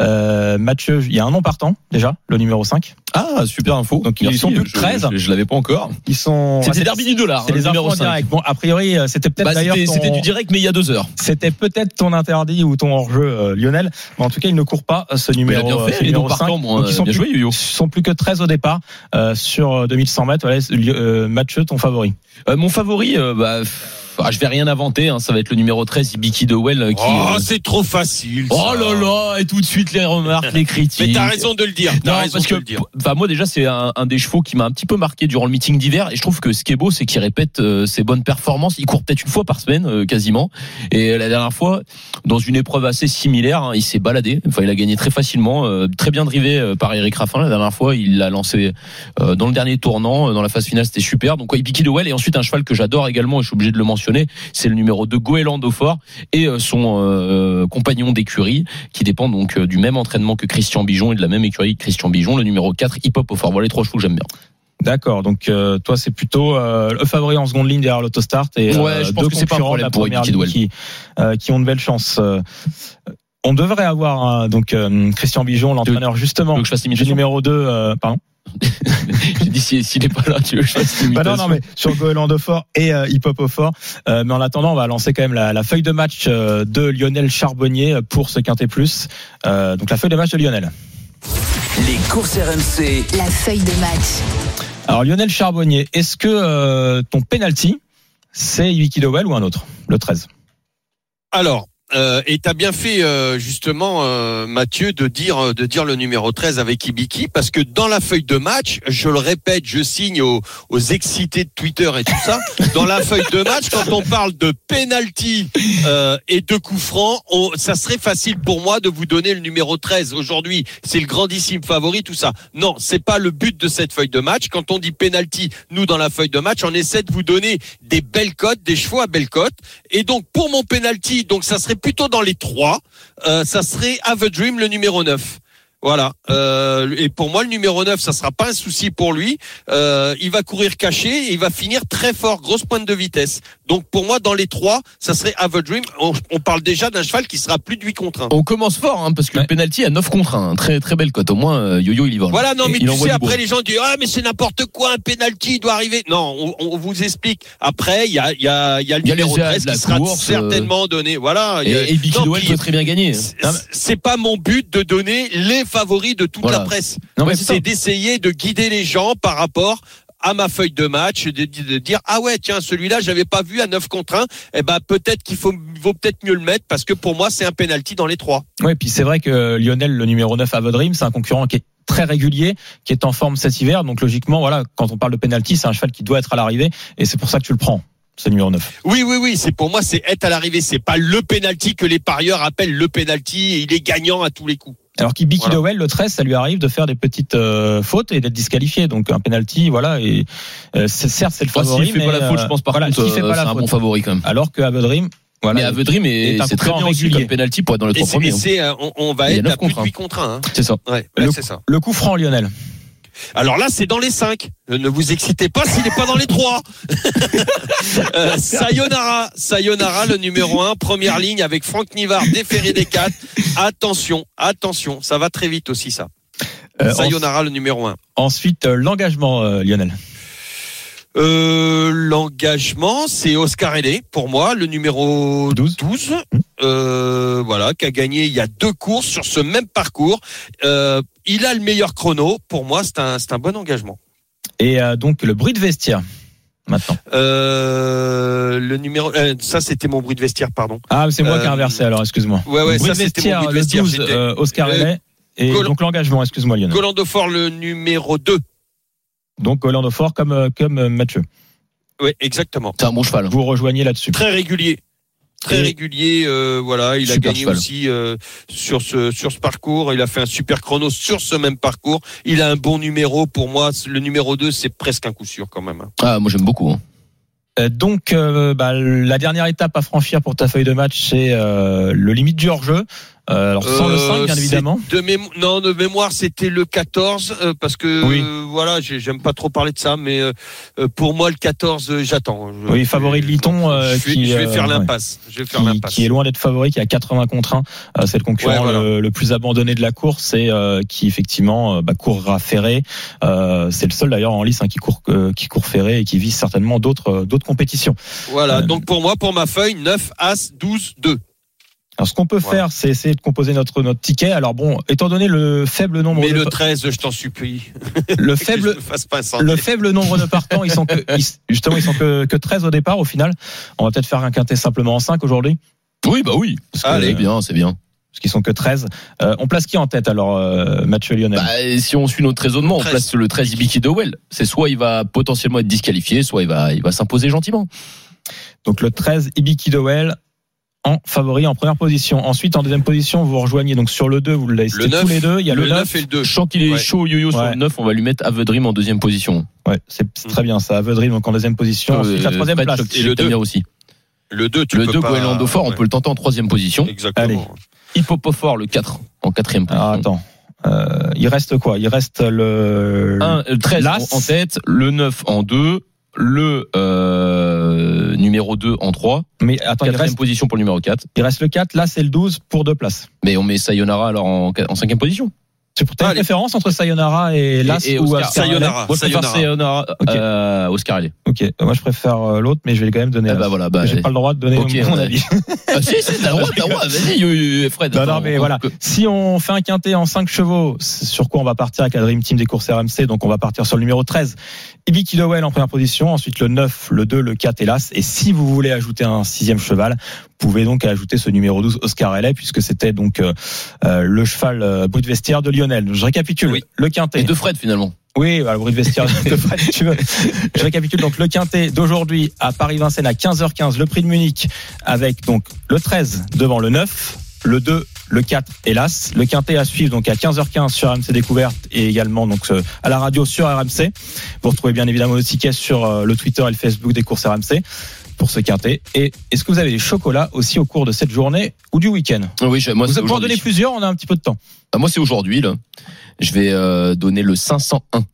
Euh, Mathieu, il y a un nom partant déjà, le numéro 5. Ah, super info. Donc, ils sont plus que Je- 13. Je, je l'avais pas encore. Ils sont. C'était Ah, derby du dollar. C'est hein, les numéro en 5. direct. Bon, a priori, euh, c'était peut-être Bah, d'ailleurs. c'était ton- du direct, mais il y a deux heures. C'était peut-être ton interdit ou ton hors-jeu, euh, Lionel. Mais en tout cas, il ne court pas euh, ce numéro. a bien fait, ce numéro noms partants, 5. bon, Donc, ils sont bien plus, joué, ils sont plus que 13 au départ euh, sur euh, 2100 mètres. Voilà, Mathieu, ton favori? Euh, mon favori, bah, ah, je vais rien inventer. hein, ça va être le numéro 13, Ibiki de Well, qui. Oh, euh, c'est trop facile. Oh là là, et tout de suite les remarques, les critiques. Mais t'as raison de le dire. Non, raison parce de que, le dire. enfin, moi déjà, c'est un, un des chevaux qui m'a un petit peu marqué durant le meeting d'hiver, et je trouve que ce qui est beau, c'est qu'il répète euh, ses bonnes performances. Il court peut-être une fois par semaine, euh, quasiment. Et la dernière fois, dans une épreuve assez similaire, hein, il s'est baladé. Enfin, il a gagné très facilement, euh, très bien drivé euh, par Eric Raffin. La dernière fois, il l'a lancé euh, dans le dernier tournant, euh, dans la phase finale, c'était super. Donc, ouais, Ibiki de Well, et ensuite un cheval que j'adore également, et je suis obligé de le mentionner, c'est le numéro 2 Goéland Fort et euh, son euh, compagnon d'écurie qui dépend donc euh, du même entraînement que Christian Bijon et de la même écurie que Christian Bijon, le numéro 4 Hip Hop au fort. Voilà les trois chevaux que j'aime bien. D'accord. Donc euh, toi, c'est plutôt euh, le favori en seconde ligne derrière l'autostart et Ouais, euh, je pense deux que c'est pas un la pour première ligne qui, euh, qui ont de belles chances. Euh, on devrait avoir donc euh, Christian Bijon, l'entraîneur justement du numéro 2 euh, pardon? J'ai dit si- s'il n'est pas là, tu veux que Bah non, non, mais sur Goéland de Fort et euh, Hip Hop au Fort. Euh, mais en attendant, on va lancer quand même la, la feuille de match euh, de Lionel Charbonnier pour ce Quintet Plus. Euh, donc la feuille de match de Lionel. Les courses RMC. la feuille de match. Alors Lionel Charbonnier, est-ce que euh, ton penalty, c'est Wiki Dowell ou un autre, le 13 Alors, euh, et t'as bien fait euh, justement euh, Mathieu de dire de dire le numéro 13 avec Ibiki parce que dans la feuille de match, je le répète, je signe aux, aux excités de Twitter et tout ça. Dans la feuille de match, quand on parle de penalty euh, et de coup franc, on, ça serait facile pour moi de vous donner le numéro 13 aujourd'hui. C'est le grandissime favori, tout ça. Non, c'est pas le but de cette feuille de match. Quand on dit penalty, nous dans la feuille de match, on essaie de vous donner des belles cotes, des chevaux à belles cotes. Et donc pour mon penalty, donc ça serait plutôt dans les trois. Euh, ça serait Have a Dream le numéro 9. Voilà. Euh, et pour moi, le numéro 9, ça sera pas un souci pour lui. Euh, il va courir caché et il va finir très fort, grosse pointe de vitesse. Donc pour moi, dans les trois, ça serait Have a Dream. On, on parle déjà d'un cheval qui sera plus de 8 contre 1. On commence fort, hein, parce que Ouais. le penalty à 9 contre 1. Très, très belle cote. Au moins, euh, Yo-Yo, il y va. Voilà, non, mais Il tu sais, après les gens disent ah mais c'est n'importe quoi, un penalty il doit arriver. Non, on, on vous explique. Après, il y a, il y a, y a le y a numéro airs 13 de la qui sera course, euh, certainement donné. Voilà. Et, et Dowell puis- peut très bien gagner. Mais- C'est pas mon but de donner les favoris de toute Voilà. la presse. C'est c'est d'essayer de guider les gens par rapport à ma feuille de match, de, de dire ah ouais tiens celui-là j'avais pas vu à 9 contre 1, eh ben peut-être qu'il faut vaut peut-être mieux le mettre parce que pour moi c'est un penalty dans les trois. Oui, puis c'est vrai que Lionel, le numéro 9 à Vodrim, c'est un concurrent qui est très régulier, qui est en forme cet hiver. Donc logiquement, voilà, quand on parle de penalty, c'est un cheval qui doit être à l'arrivée, et c'est pour ça que tu le prends. Ce numéro 9. Oui oui oui, c'est pour moi c'est être à l'arrivée, c'est pas le penalty que les parieurs appellent le penalty et il est gagnant à tous les coups. Alors qu'il Bicky Voilà. Dowell, le 13, ça lui arrive de faire des petites euh, fautes et d'être disqualifié. Donc un penalty, voilà. Et euh, certes, c'est le Enfin, favori. s'il fait mais, pas la faute, je pense par voilà, contre, c'est un bon favori quand même. Alors que Avedrim, voilà. mais Avedrim, est un c'est très bien aussi régulier. comme penalty pour être dans les trois premiers. hein. euh, on, on va être neuf à plus de contre un. 8 contre 1. hein. C'est ça. Ouais, ouais, Le- c'est ça. le coup franc, Lionel. Alors là, c'est dans les 5. Ne vous excitez pas s'il n'est pas dans les 3. euh, Sayonara, Sayonara, le numéro 1, première ligne avec Franck Nivard, déféré des 4. Attention, attention, ça va très vite aussi ça. Euh, Sayonara, le numéro 1. Ensuite, euh, l'engagement, euh, Lionel. Euh, L'engagement, c'est Oscar Ailé, pour moi, le numéro 12. 12. Euh, voilà, qui a gagné il y a deux courses sur ce même parcours. Euh, il a le meilleur chrono. Pour moi, c'est un, un bon engagement. Et euh, donc le bruit de vestiaire. Maintenant. Euh, le numéro, euh, ça c'était mon bruit de vestiaire, pardon. Ah, c'est moi qui ai inversé alors, excuse-moi. Ouais, ouais, bruit ça de c'était mon vestiaire, bruit de le vestière. 12, J'étais- euh, Oscar. Et donc l'engagement, excuse-moi Lionel. Golando Fort, le numéro 2. Donc Orlando Fort comme, euh, comme euh, Mathieu. Oui, exactement. C'est un bon cheval. Vous rejoignez là-dessus. Très régulier. Très Et- régulier, euh, voilà, il a Super gagné cheval. aussi euh, sur ce sur ce parcours. Il a fait un super chrono sur ce même parcours. Il a un bon numéro pour moi. Le numéro 2, c'est presque un coup sûr quand même. hein. Ah, moi j'aime beaucoup. hein. Euh, Donc, euh, bah, la dernière étape à franchir pour ta feuille de match, c'est euh, le limite du hors-jeu. Euh, alors sans le 5, bien évidemment. De mémo- non, de mémoire, c'était le 14, euh, parce que Oui. euh, voilà, j'ai- j'aime pas trop parler de ça, mais euh, pour moi, le 14, euh, j'attends. Je- Oui, favori de Liton, euh, je qui, je vais faire ouais. l'impasse. Je vais faire qui, l'impasse. qui est loin d'être favori, qui a 80 contre 1. Euh, c'est le concurrent Ouais, voilà. le, le plus abandonné de la course et euh, qui effectivement bah, courra ferré. Euh, c'est le seul d'ailleurs en lice hein, qui court euh, qui court ferré et qui vise certainement d'autres d'autres compétitions. Voilà. Donc pour moi, pour ma feuille, 9, As, 12, 2. Alors ce qu'on peut Voilà. faire, c'est essayer de composer notre notre ticket. Alors bon, étant donné le faible nombre Mais de le 13, je t'en supplie. le faible pas le faible nombre de partants, ils sont que ils- justement ils sont que, que 13 au départ au final. On va peut-être faire un quintet simplement en 5 aujourd'hui Oui, bah oui. parce que- Allez. C'est bien, c'est bien. parce qu'ils sont que 13. Euh, on place qui en tête alors euh, Mathieu Lionel Bah, si on suit notre raisonnement, on 13. place le 13 Ibiki de Well. C'est soit il va potentiellement être disqualifié, soit il va, il va s'imposer gentiment. Donc le 13, Ibiki Dowell en favori en première position. Ensuite, en deuxième position, vous rejoignez donc sur le 2, vous le laissez Le 9, tous les deux. Il y a le, le 9. 9 et le 2. Je sens qu'il est Ouais. chaud yo-yo sur Ouais. le 9, on va lui mettre Avedrim en deuxième position. Ouais, c'est c'est très bien ça. Avedry donc en deuxième position. Ensuite, la Euh, troisième place. Et le t'aimes deux. bien aussi. Le 2, tu le peux 2 pas... Goéland Fort, on Ouais. peut le tenter en troisième position. Exactement. Allez. Hippopophore le 4 en quatrième position. Ah, attends. Euh, il reste quoi? Il reste le. Un, le 13 L'As. en tête, le 9 en 2, le euh, numéro 2 en 3, Mais attends, il quatrième reste, position pour le numéro 4. il reste le 4. Là, c'est le 12 pour deux places. Mais on met Sayonara alors en, en cinquième position. C'est pour ta Allez. préférence entre Sayonara et Las et ou Oscar. Oscar Sayonara. Moi je préfère Sayonara. Sayonara, Ok. euh, Oscar Allais. Ok, moi je préfère euh, l'autre, mais je vais quand même donner. Ah Las. bah voilà, bah, J'ai pas le droit de donner Ok, mon on a- avis. Ah, si, si, t'as le droit, t'as le droit. Vas-y, Fred. Non, non, mais on- voilà. Si on fait un quintet en 5 chevaux, c'est sur quoi on va partir avec la Dream Team des courses RMC Donc on va partir sur le numéro 13, Ibiki Lowell en première position, ensuite le 9, le 2, le 4 hélas. Et si vous voulez ajouter un sixième cheval, vous pouvez donc ajouter ce numéro 12, Oscar Ellet, puisque c'était donc euh, euh, le cheval euh, brut vestiaire de Lionel. Je récapitule. Oui. Le Et quintet. de Fred finalement. Oui, bah, le bruit de vestiaire de Fred, si tu veux. Je récapitule donc le quintet d'aujourd'hui à Paris-Vincennes à 15h15, le prix de Munich avec donc le 13 devant le 9, le 2, le 4 hélas, le quintet à suivre donc à 15h15 sur RMC Découverte et également donc euh, à la radio sur RMC. Vous retrouvez bien évidemment ticket sur euh, le Twitter et le Facebook des courses RMC pour ce quintet. Et est-ce que vous avez des chocolats aussi au cours de cette journée ou du week-end? Oui, je- moi Vous pouvez en donner plusieurs, on a un petit peu de temps. Ah, moi c'est aujourd'hui là. Je vais euh, donner le 501.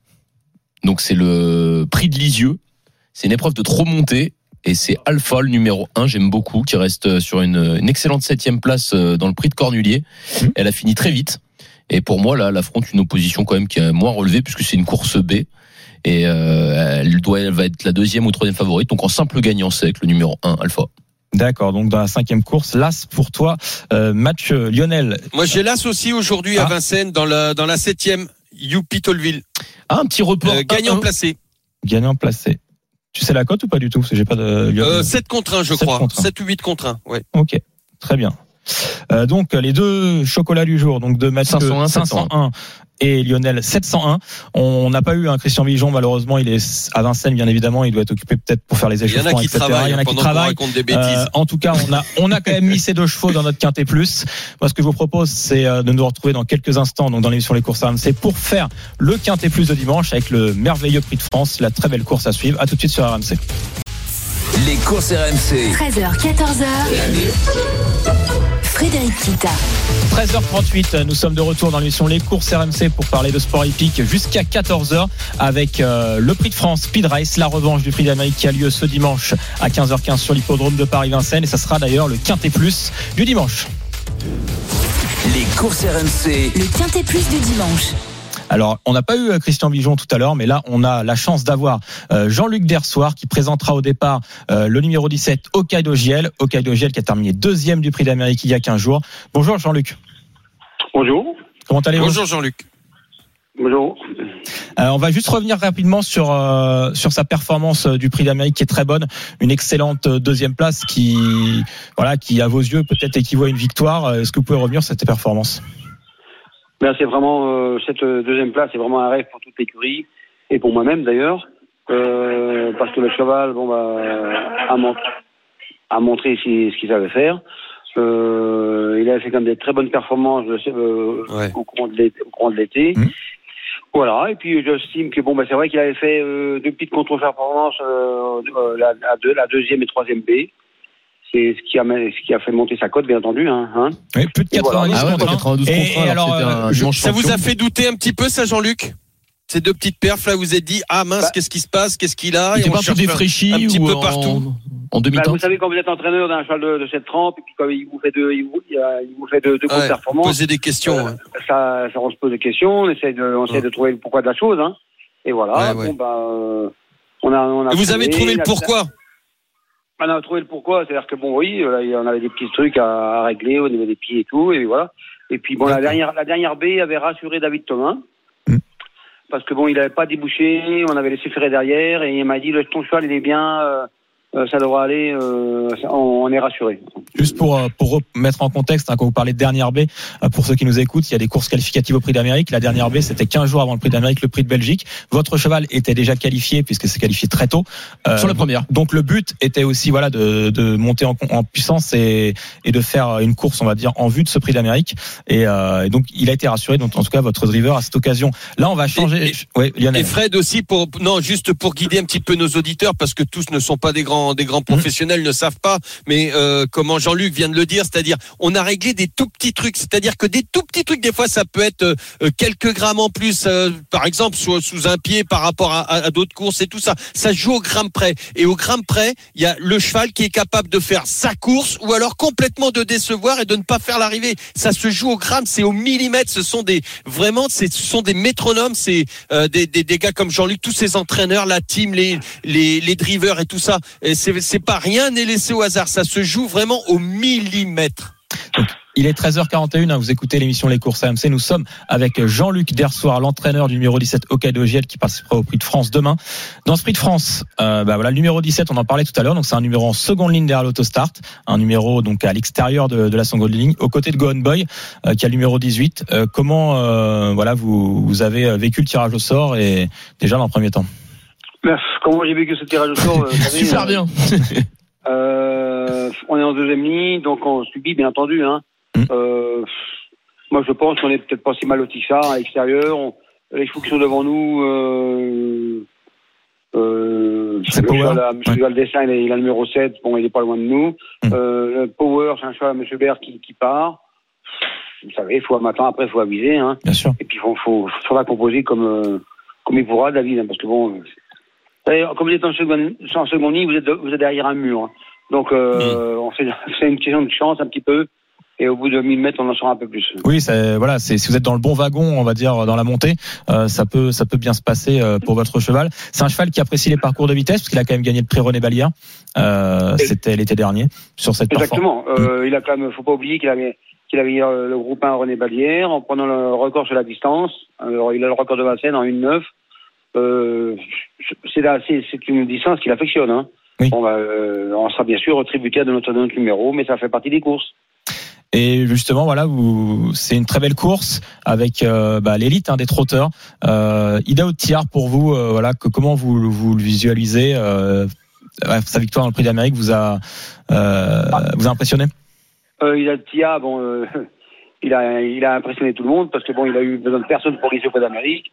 Donc c'est le prix de Lisieux. C'est une épreuve de trop montée et c'est Alpha le numéro 1, j'aime beaucoup, qui reste sur une, une excellente septième place euh, dans le prix de Cornulier. Mhm. Elle a fini très vite. Et pour moi, là, elle affronte une opposition quand même qui est moins relevée puisque c'est une course B. Et euh, elle doit, elle va être la deuxième ou troisième favorite. Donc en simple gagnant sec, le numéro 1, Alpha. D'accord, donc dans la cinquième course, l'As pour toi, euh, match euh, Lionel. Moi, j'ai l'as aussi aujourd'hui à Ah. Vincennes dans la, dans la septième. Youpi Tolville. Ah, un petit report. Euh, gagnant 1-1. placé. Gagnant placé. Tu sais la cote ou pas du tout? Parce que j'ai pas de. Euh, 7 contre 1, je Sept crois. contre un. 7 ou 8 contre 1. Ouais. Ok, très bien. Euh, donc les deux chocolats du jour, donc de Mathieu 501, 501 et Lionel 701. On n'a pas eu un Christian Vigeon malheureusement, il est à Vincennes bien évidemment, il doit être occupé peut-être pour faire les Il y en a échauffements, qui etc. travaillent Il y en a hein, qui travaillent. Euh, en tout cas, on a, on a quand même mis ces deux chevaux dans notre quintet plus. Moi, ce que je vous propose, c'est euh, de nous retrouver dans quelques instants, donc dans l'émission Les courses RMC, pour faire le quintet plus de dimanche avec le merveilleux Prix de France, la très belle course à suivre. À tout de suite sur RMC. Les courses RMC. 13h, 14h. Frédéric Kita. 13h38, nous sommes de retour dans l'émission Les courses RMC pour parler de sport hippique jusqu'à 14h avec euh, le Prix de France Speed Race, la revanche du Prix d'Amérique qui a lieu ce dimanche à 15h15 sur l'hippodrome de Paris-Vincennes et ça sera d'ailleurs le Quintet Plus du dimanche. Les courses RMC. Le Quintet Plus du dimanche. Alors, on n'a pas eu euh, Christian Bijon tout à l'heure, mais là, on a la chance d'avoir euh, Jean-Luc Dersoir qui présentera au départ euh, le numéro 17, Hokkaido Giel. Hokkaido Giel qui a terminé deuxième du Prix d'Amérique il y a 15 jours. Bonjour Jean-Luc. Bonjour. Comment allez-vous? Bonjour Jean-Luc. Bonjour. Euh, on va juste revenir rapidement sur euh, sur sa performance du Prix d'Amérique qui est très bonne, une excellente deuxième place qui voilà qui à vos yeux peut-être équivaut à une victoire. Est-ce que vous pouvez revenir sur cette performance? Ben, c'est vraiment euh, cette euh, deuxième place, c'est vraiment un rêve pour toute l'écurie et pour moi-même d'ailleurs, Euh, parce que le cheval, bon bah, a, a montré ce ce qu'il savait faire. Euh, il a fait quand même des très bonnes performances sais, euh, Ouais. au courant de l'été. Mhm. Voilà, et puis j'estime que bon, bah, c'est vrai qu'il avait fait euh, deux petites contre-performances, la, la, deux- la deuxième et troisième B. c'est ce qui a ce qui a fait monter sa cote, bien entendu. Hein, hein. Oui, plus de Et voilà. 90 Ah ouais, contre. 92 Et- contre et 1, alors, euh, je- Ça vous a fait douter un petit peu, ça, Jean-Luc? Ces deux petites perfs, là, vous vous êtes dit, ah mince, Bah, qu'est-ce qui se passe Qu'est-ce qu'il a Il était pas un peu défraîchi un petit peu en- partout. En Bah, demi-temps vous savez, quand vous êtes entraîneur d'un cheval de, de cette trempe, et puis quand il vous fait de, il vous, il fait de, de grosses Ouais, performances, Poser des questions. Euh, ouais. ça, ça, on se pose des questions, on essaie de, on essaie Ouais. de trouver le pourquoi de la chose, hein. Et voilà. Ouais, ouais. Bon, bah, euh, on a, on a Et Vous avez trouvé le la- pourquoi? On a trouvé le pourquoi, c'est-à-dire que bon, oui, euh, là, on avait des petits trucs à, régler au niveau des pieds et tout, et voilà. Et puis bon, la dernière, la dernière B avait rassuré David Thomas. Mm. Parce que bon, il n'avait pas débouché, on avait laissé faire derrière, et il m'a dit, le ton cheval, il est bien, euh, euh, ça devra aller, euh, on, on est rassuré. Juste pour, euh, pour remettre en contexte, hein, quand vous parlez de dernière B, euh, pour ceux qui nous écoutent, il y a des courses qualificatives au Prix d'Amérique. La dernière B, c'était 15 jours avant le Prix d'Amérique, le Prix de Belgique. Votre cheval était déjà qualifié puisque c'est qualifié très tôt. Euh, Sur la première. Donc le but était aussi voilà de, de monter en, en puissance et, et de faire une course, on va dire, en vue de ce Prix d'Amérique. Et, euh, et donc il a été rassuré. Donc en tout cas votre driver à cette occasion. Là, on va changer. Et- ouais, Lionel. Et Fred aussi pour non juste pour guider un petit peu nos auditeurs parce que tous ne sont pas des grands des grands professionnels ne savent pas mais euh, comment Jean-Luc vient de le dire c'est-à-dire on a réglé des tout petits trucs. C'est-à-dire que des tout petits trucs des fois ça peut être euh, quelques grammes en plus euh, par exemple sous, sous un pied par rapport à, à- à d'autres courses et tout ça. Ça joue au gramme près. Et au gramme près il y a le cheval qui est capable de faire sa course ou alors complètement de décevoir et de ne pas faire l'arrivée. Ça se joue au gramme c'est au millimètre. Ce sont des vraiment ce sont des métronomes c'est euh, des, des, des gars comme Jean-Luc, tous ces entraîneurs, la team, les, les, les drivers et tout ça. Et C'est pas rien n'est laissé au hasard. Ça se joue vraiment au millimètre. Il est 13h41, hein, vous écoutez l'émission Les courses AMC. Nous sommes avec Jean-Luc Dersoir, l'entraîneur du numéro 17 Hokkaido GL qui participera au Prix de France demain. Dans ce Prix de France, euh, bah voilà, le numéro 17, on en parlait tout à l'heure, donc c'est un numéro en seconde ligne derrière l'autostart, un numéro donc à l'extérieur de, la seconde ligne, aux côtés de Gohan Boy, euh, qui a le numéro 18. Euh, comment voilà vous, vous avez vécu le tirage au sort et déjà dans le premier temps? Comment j'ai vécu ce tirage au sort euh, Super euh, bien. Euh, on est en deuxième ligne, donc on subit, bien entendu. Hein. Mm. Euh, moi, je pense qu'on est peut-être pas si mal lotis que ça à l'extérieur. On- Les chevaux qui sont devant nous, euh, euh, C'est le Power, cheval à M. ouais. Valdessin, il, est- il a le numéro 7, bon, il est pas loin de nous. Mm. Euh, Power, c'est un cheval à M. Bert qui, qui part. Vous savez, il faut un matin, après, il faut aviser. Hein. Bien sûr. Et puis, il faut, faut, faudra composer comme, euh, comme il pourra, David, hein, parce que bon, comme vous êtes en seconde, en seconde ligne, vous êtes, vous êtes derrière un mur. hein. Donc, euh, on fait, c'est une question de chance un petit peu. Et au bout de 1000 mètres, on en saura un peu plus. Oui, voilà, si vous êtes dans le bon wagon, on va dire dans la montée, euh, ça peut ça peut bien se passer euh, pour votre cheval. C'est un cheval qui apprécie les parcours de vitesse parce qu'il a quand même gagné le prix René Ballière. Euh, C'était l'été dernier sur cette. Exactement. Euh, Il a quand même, faut pas oublier qu'il avait, qu'il avait euh, le groupe 1 René Balière en prenant le record sur la distance. Alors, il a le record de Vincennes en 1,9. Euh, c'est la- c'est c'est une distance qu'il affectionne. Hein. Oui. Euh, on sera bien sûr tributaire de notre, de notre numéro, mais ça fait partie des courses. Et justement, voilà, vous, c'est une très belle course avec euh, bah, l'élite hein, des trotteurs. Euh, Ida Otiar, pour vous, euh, voilà, que, comment vous, vous le visualisez Sa victoire dans le Prix d'Amérique vous a euh, vous a impressionné? Euh, il a Tia, bon, il a, il a impressionné tout le monde parce que bon, il a eu besoin de personne pour glisser au Prix d'Amérique.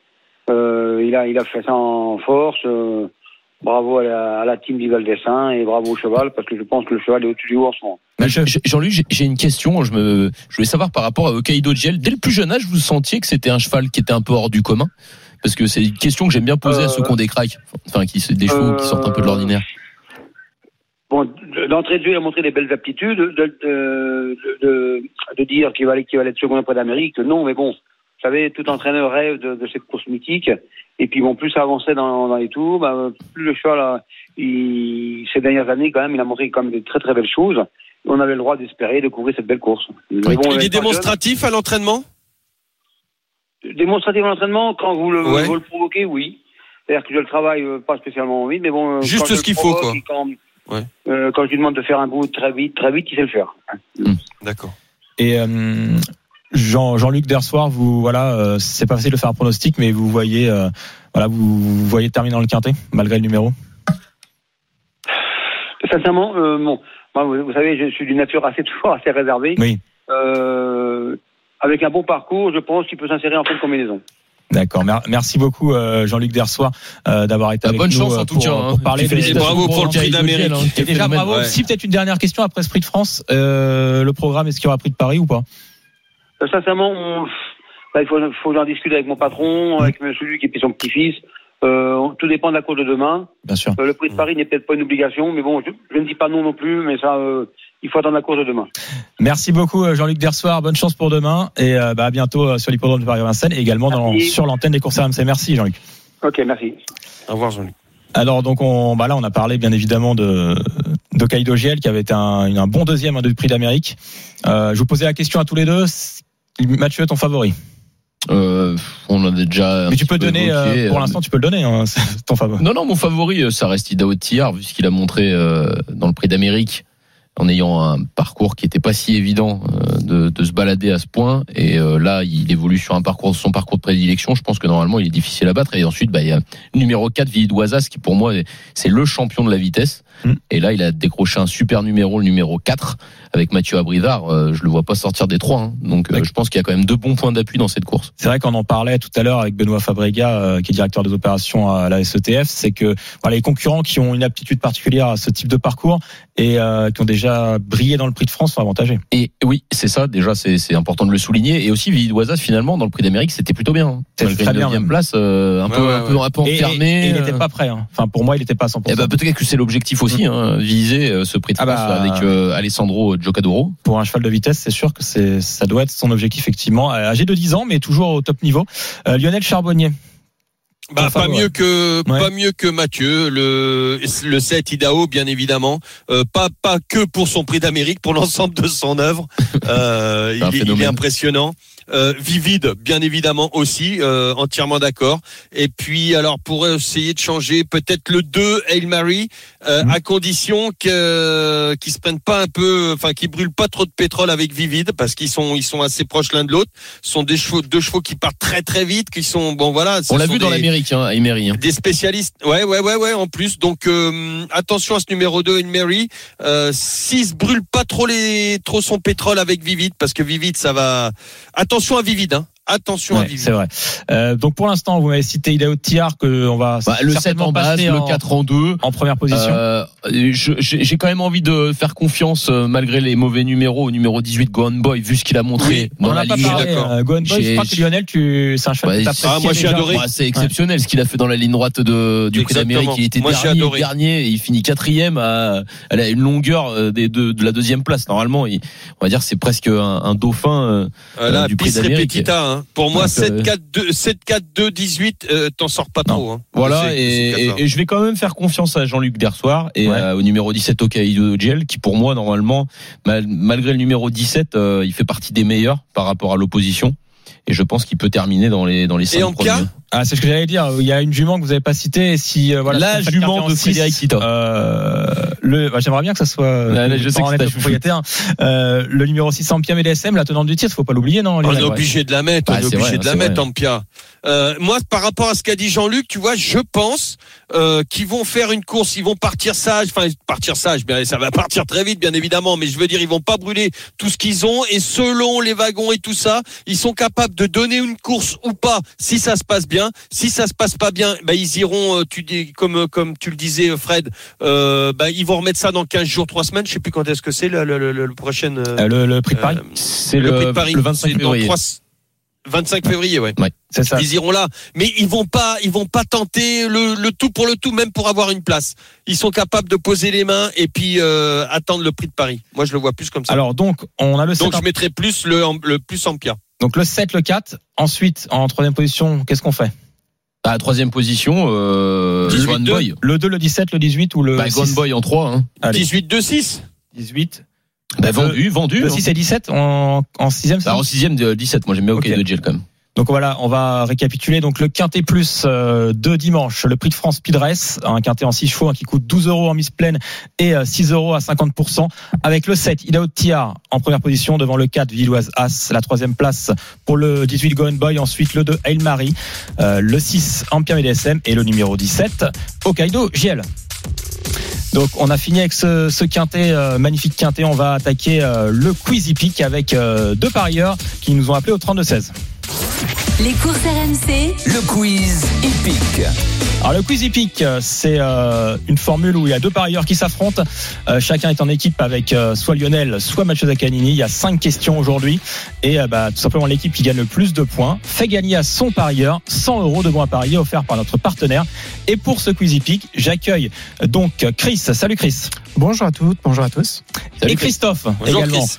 Euh, il a, il a fait ça en force. euh, bravo à la, à la team d'Ival Dessin et bravo au cheval parce que je pense que le cheval est au-dessus du haut en ce moment. Jean-Luc, j'ai- une question. Je me, je voulais savoir par rapport à Hokkaido Gel. Dès le plus jeune âge, vous sentiez que c'était un cheval qui était un peu hors du commun? Parce que c'est une question que j'aime bien poser à ceux qui ont des cracks, enfin qui des chevaux qui sortent un peu de l'ordinaire. Bon, d'entrée de jeu, il a montré des belles aptitudes. De, de, de, dire qu'il va, qu'il va être second après d'Amérique, non, mais bon, vous savez, tout entraîneur rêve de, de cette course mythique. Et puis bon, plus ça avançait dans, dans les tours, bah, plus le cheval, a- il, ces dernières années, quand même, il a montré quand même de très très belles choses. On avait le droit d'espérer découvrir cette belle course. Mais bon, il est démonstratif à l'entraînement? Démonstratif à l'entraînement, quand vous le, Ouais. vous le provoquez, oui. C'est-à-dire que je le travaille euh, pas spécialement vite, mais bon. euh, Juste ce qu'il faut, quoi. Quand, Ouais. euh, quand je lui demande de faire un bout très vite, très vite, il sait le faire. D'accord. Et euh, Jean, Jean-Luc Dersoir, vous voilà, euh, c'est pas facile de faire un pronostic, mais vous voyez, euh, voilà, vous, vous voyez terminer dans le quintet malgré le numéro. Sincèrement, euh, bon, moi, vous, vous savez, je suis d'une nature assez toujours assez réservée. Oui. Euh, avec un bon parcours, je pense qu'il peut s'insérer en fin de combinaison. D'accord. Mer- Merci beaucoup euh, Jean-Luc Dersoir euh, d'avoir été Bah, avec bonne nous chance, euh, en tout pour, cas, hein. pour parler Et de félicitations bravo pour le prix d'Amérique. Hein, Et déjà bravo. Ouais. Si peut-être une dernière question après Sprint France, euh, le programme est-ce qu'il y aura prix de Paris ou pas? Sincèrement, on- bah, il faut, faut que j'en discute avec mon patron, avec celui qui est son petit-fils. Euh, tout dépend de la course de demain. Bien sûr. Euh, le prix de Paris n'est peut-être pas une obligation, mais bon, je, je ne dis pas non non plus, mais ça, euh, il faut attendre la course de demain. Merci beaucoup euh, Jean-Luc Dersoir. Bonne chance pour demain et euh, bah, à bientôt sur l'hippodrome de Paris-Vincennes et également dans, sur l'antenne des courses RMC. Merci Jean-Luc. Ok, merci. Au revoir, Jean-Luc. Alors donc on, bah là on a parlé bien évidemment de de Kaido Giel qui avait été un, un bon deuxième hein, du Prix d'Amérique. Euh, je vous posais la question à tous les deux. Mathieu, ton favori Euh, on en a déjà. Mais tu peux peu donner, euh, pour l'instant tu peux le donner, hein, ton favori. Non, non, mon favori, ça reste Idaho Tillard, vu ce qu'il a montré dans le Prix d'Amérique, en ayant un parcours qui était pas si évident euh, de, se balader à ce point. Et euh, là, il évolue sur un parcours, son parcours de prédilection. Je pense que normalement, il est difficile à battre. Et ensuite, bah, il y a numéro 4, Villidoisas, qui pour moi, est- c'est le champion de la vitesse. Mm. Et là, il a décroché un super numéro, le numéro 4, avec Mathieu Abrivard. Euh, je le vois pas sortir des trois. hein. Donc, euh, je pense qu'il y a quand même deux bons points d'appui dans cette course. C'est vrai qu'on en parlait tout à l'heure avec Benoît Fabrega, euh, qui est directeur des opérations à la SETF, c'est que voilà, les concurrents qui ont une aptitude particulière à ce type de parcours et euh, qui ont déjà brillé dans le Prix de France sont avantagés. Et oui, c'est ça. Déjà, c'est important de le souligner. Et aussi, Villidoisas, finalement, dans le Prix d'Amérique, c'était plutôt bien. hein. C'était très bien, place, euh, un, Ouais, peu, ouais, un peu, un peu Et, et- enfermé. et il n'était pas prêt. hein. Enfin, pour moi, il n'était pas à 100%. eh ben, peut-être que c'est l'objectif aussi, hein, viser euh, ce prix de Ah bah, avec euh, Alessandro Giocadoro. pour un cheval de vitesse, c'est sûr que c'est ça doit être son objectif effectivement. Euh, Âgé de 10 ans, mais toujours au top niveau. Euh, Lionel Charbonnier. Bah, Enfin, pas ouais. mieux que Ouais. pas mieux que Mathieu le le 7 Idaho bien évidemment euh, pas pas que pour son prix d'Amérique pour l'ensemble de son œuvre euh, il, est- il est phénomène. impressionnant euh, vivide bien évidemment aussi euh, entièrement d'accord et puis alors pour essayer de changer peut-être le 2 Hail Mary euh, Mhm. à condition que qu'ils se prennent pas un peu enfin qu'ils brûlent pas trop de pétrole avec Vivide parce qu'ils sont ils sont assez proches l'un de l'autre ce sont des chevaux deux chevaux qui partent très très vite qui sont bon voilà On l'a vu dans l'Amérique, hein, à Emery. hein. des spécialistes. Ouais, ouais, ouais, ouais. En plus, donc euh, attention à ce numéro 2 in Mary. Euh, S'il se brûle pas trop les, trop son pétrole avec Vivid, parce que Vivid, ça va. Attention à Vivid. Hein. Attention à Ouais, Vivid. c'est vrai. Euh, donc pour l'instant, vous m'avez cité Idaho Tiar que on va Bah, le 7 certainement en base, le en, 4 en 2. en première position. Euh, je- J'ai j'ai quand même envie de faire confiance, euh, malgré les mauvais numéros, au numéro 18, Gohan Boy, vu ce qu'il a montré Oui, on dans en la a pas ligne. parlé. Euh, Gohan Boy, je crois que Lionel, tu, c'est un cheval t'apprécies Ah, moi, j'ai adoré. Bah, c'est exceptionnel ce qu'il a fait dans la ligne droite de, du Prix d'Amérique. Il était Moi, dernier, adoré. dernier, et il finit quatrième à, à une longueur euh, des deux, de la deuxième place. Normalement, il- on va dire que c'est presque un, un dauphin. euh, du prix d'Amérique. Hein. Pour moi, Donc, 7 euh, 4 2 7 4 2 18, t'en sors pas Non. trop. Hein. Voilà, et, je vais quand même faire confiance à Jean-Luc Dersoir et Ouais. euh, au numéro 17 Okaido Gel, qui pour moi normalement, mal- malgré le numéro 17, euh, il fait partie des meilleurs par rapport à l'opposition. Et je pense qu'il peut terminer dans les dans les cinq en premiers. cas Ah, c'est ce que j'allais dire. Il y a une jument que vous avez pas citée. Et si euh, voilà, La jument de Frédéric Kita. Euh, le, bah, j'aimerais bien que ça soit. Là, là, je sais que propriétaire. Euh, le numéro 6 Ampia MDSM, la tenante du titre, faut pas l'oublier, non On est obligé de la mettre, on est obligé de la mettre. Ampia. Euh, moi, par rapport à ce qu'a dit Jean-Luc, tu vois, je pense qu'ils vont faire une course, ils vont partir sage, enfin partir sage, ça va partir très vite, bien évidemment, mais je veux dire, ils vont pas brûler tout ce qu'ils ont et selon les wagons et tout ça, ils sont capables de donner une course ou pas, si ça se passe bien. Si ça se passe pas bien, bah, ils iront, euh, tu dis, comme comme tu le disais, Fred, euh, bah, ils vont remettre ça dans 15 jours, 3 semaines, je sais plus quand est-ce que c'est le, le, le, le prochain. euh, Euh, le, le prix de Paris, euh, C'est le, prix de Paris, le 25 c'est dans février. trois- 25 février, ouais. c'est ça. Ils iront là, mais ils vont pas, ils vont pas tenter le, le tout pour le tout, même pour avoir une place. Ils sont capables de poser les mains et puis euh, attendre le prix de Paris. Moi, je le vois plus comme ça. Alors donc, on a le 7 Donc, je mettrais plus le, le plus en Pia. Donc le 7, le 4. Ensuite, en troisième position, qu'est-ce qu'on fait? À la troisième position, euh, 18-2. Gohan Boy. Le 2, le 17, le 18 ou le Bah, 6 Gohan Boy en 3. Hein. Allez, 18-2-6. 18. Bah, Le- vendu, vendu. Le hein. 6 et 17 en, en sixième c'est Alors, ça? au sixième, de 17, moi j'aime bien Ok. Okaido Gel quand même. Donc voilà, on va récapituler. Donc le quintet plus euh, de dimanche, le prix de France Speed Race, un quintet en 6 chevaux hein, qui coûte 12 euros en mise pleine et euh, 6 euros à 50%. Avec le 7, Idaho Tiar en première position devant le 4, Villoise As, la troisième place pour le 18 Gohan Boy, ensuite le 2 Hail Mary, euh, le 6 Ampia DSM et le numéro 17 Hokkaido JL. Donc on a fini avec ce, ce quintet, euh, magnifique quintet. On va attaquer euh, le Quizy Peak avec euh, deux parieurs qui nous ont appelé au 32-16. Les courses RMC, Le quiz épique. Alors le quiz hippique, euh, c'est euh, une formule où il y a deux parieurs qui s'affrontent. Euh, chacun est en équipe avec euh, soit Lionel, soit Mathieu Zaccanini. Il y a cinq questions aujourd'hui et euh, bah, tout simplement l'équipe qui gagne le plus de points fait gagner à son parieur 100 euros de bons à parier offerts par notre partenaire. Et pour ce quiz hippique, j'accueille donc Chris. Salut Chris. Bonjour à toutes, bonjour à tous. et Christophe Bonjour également. Chris.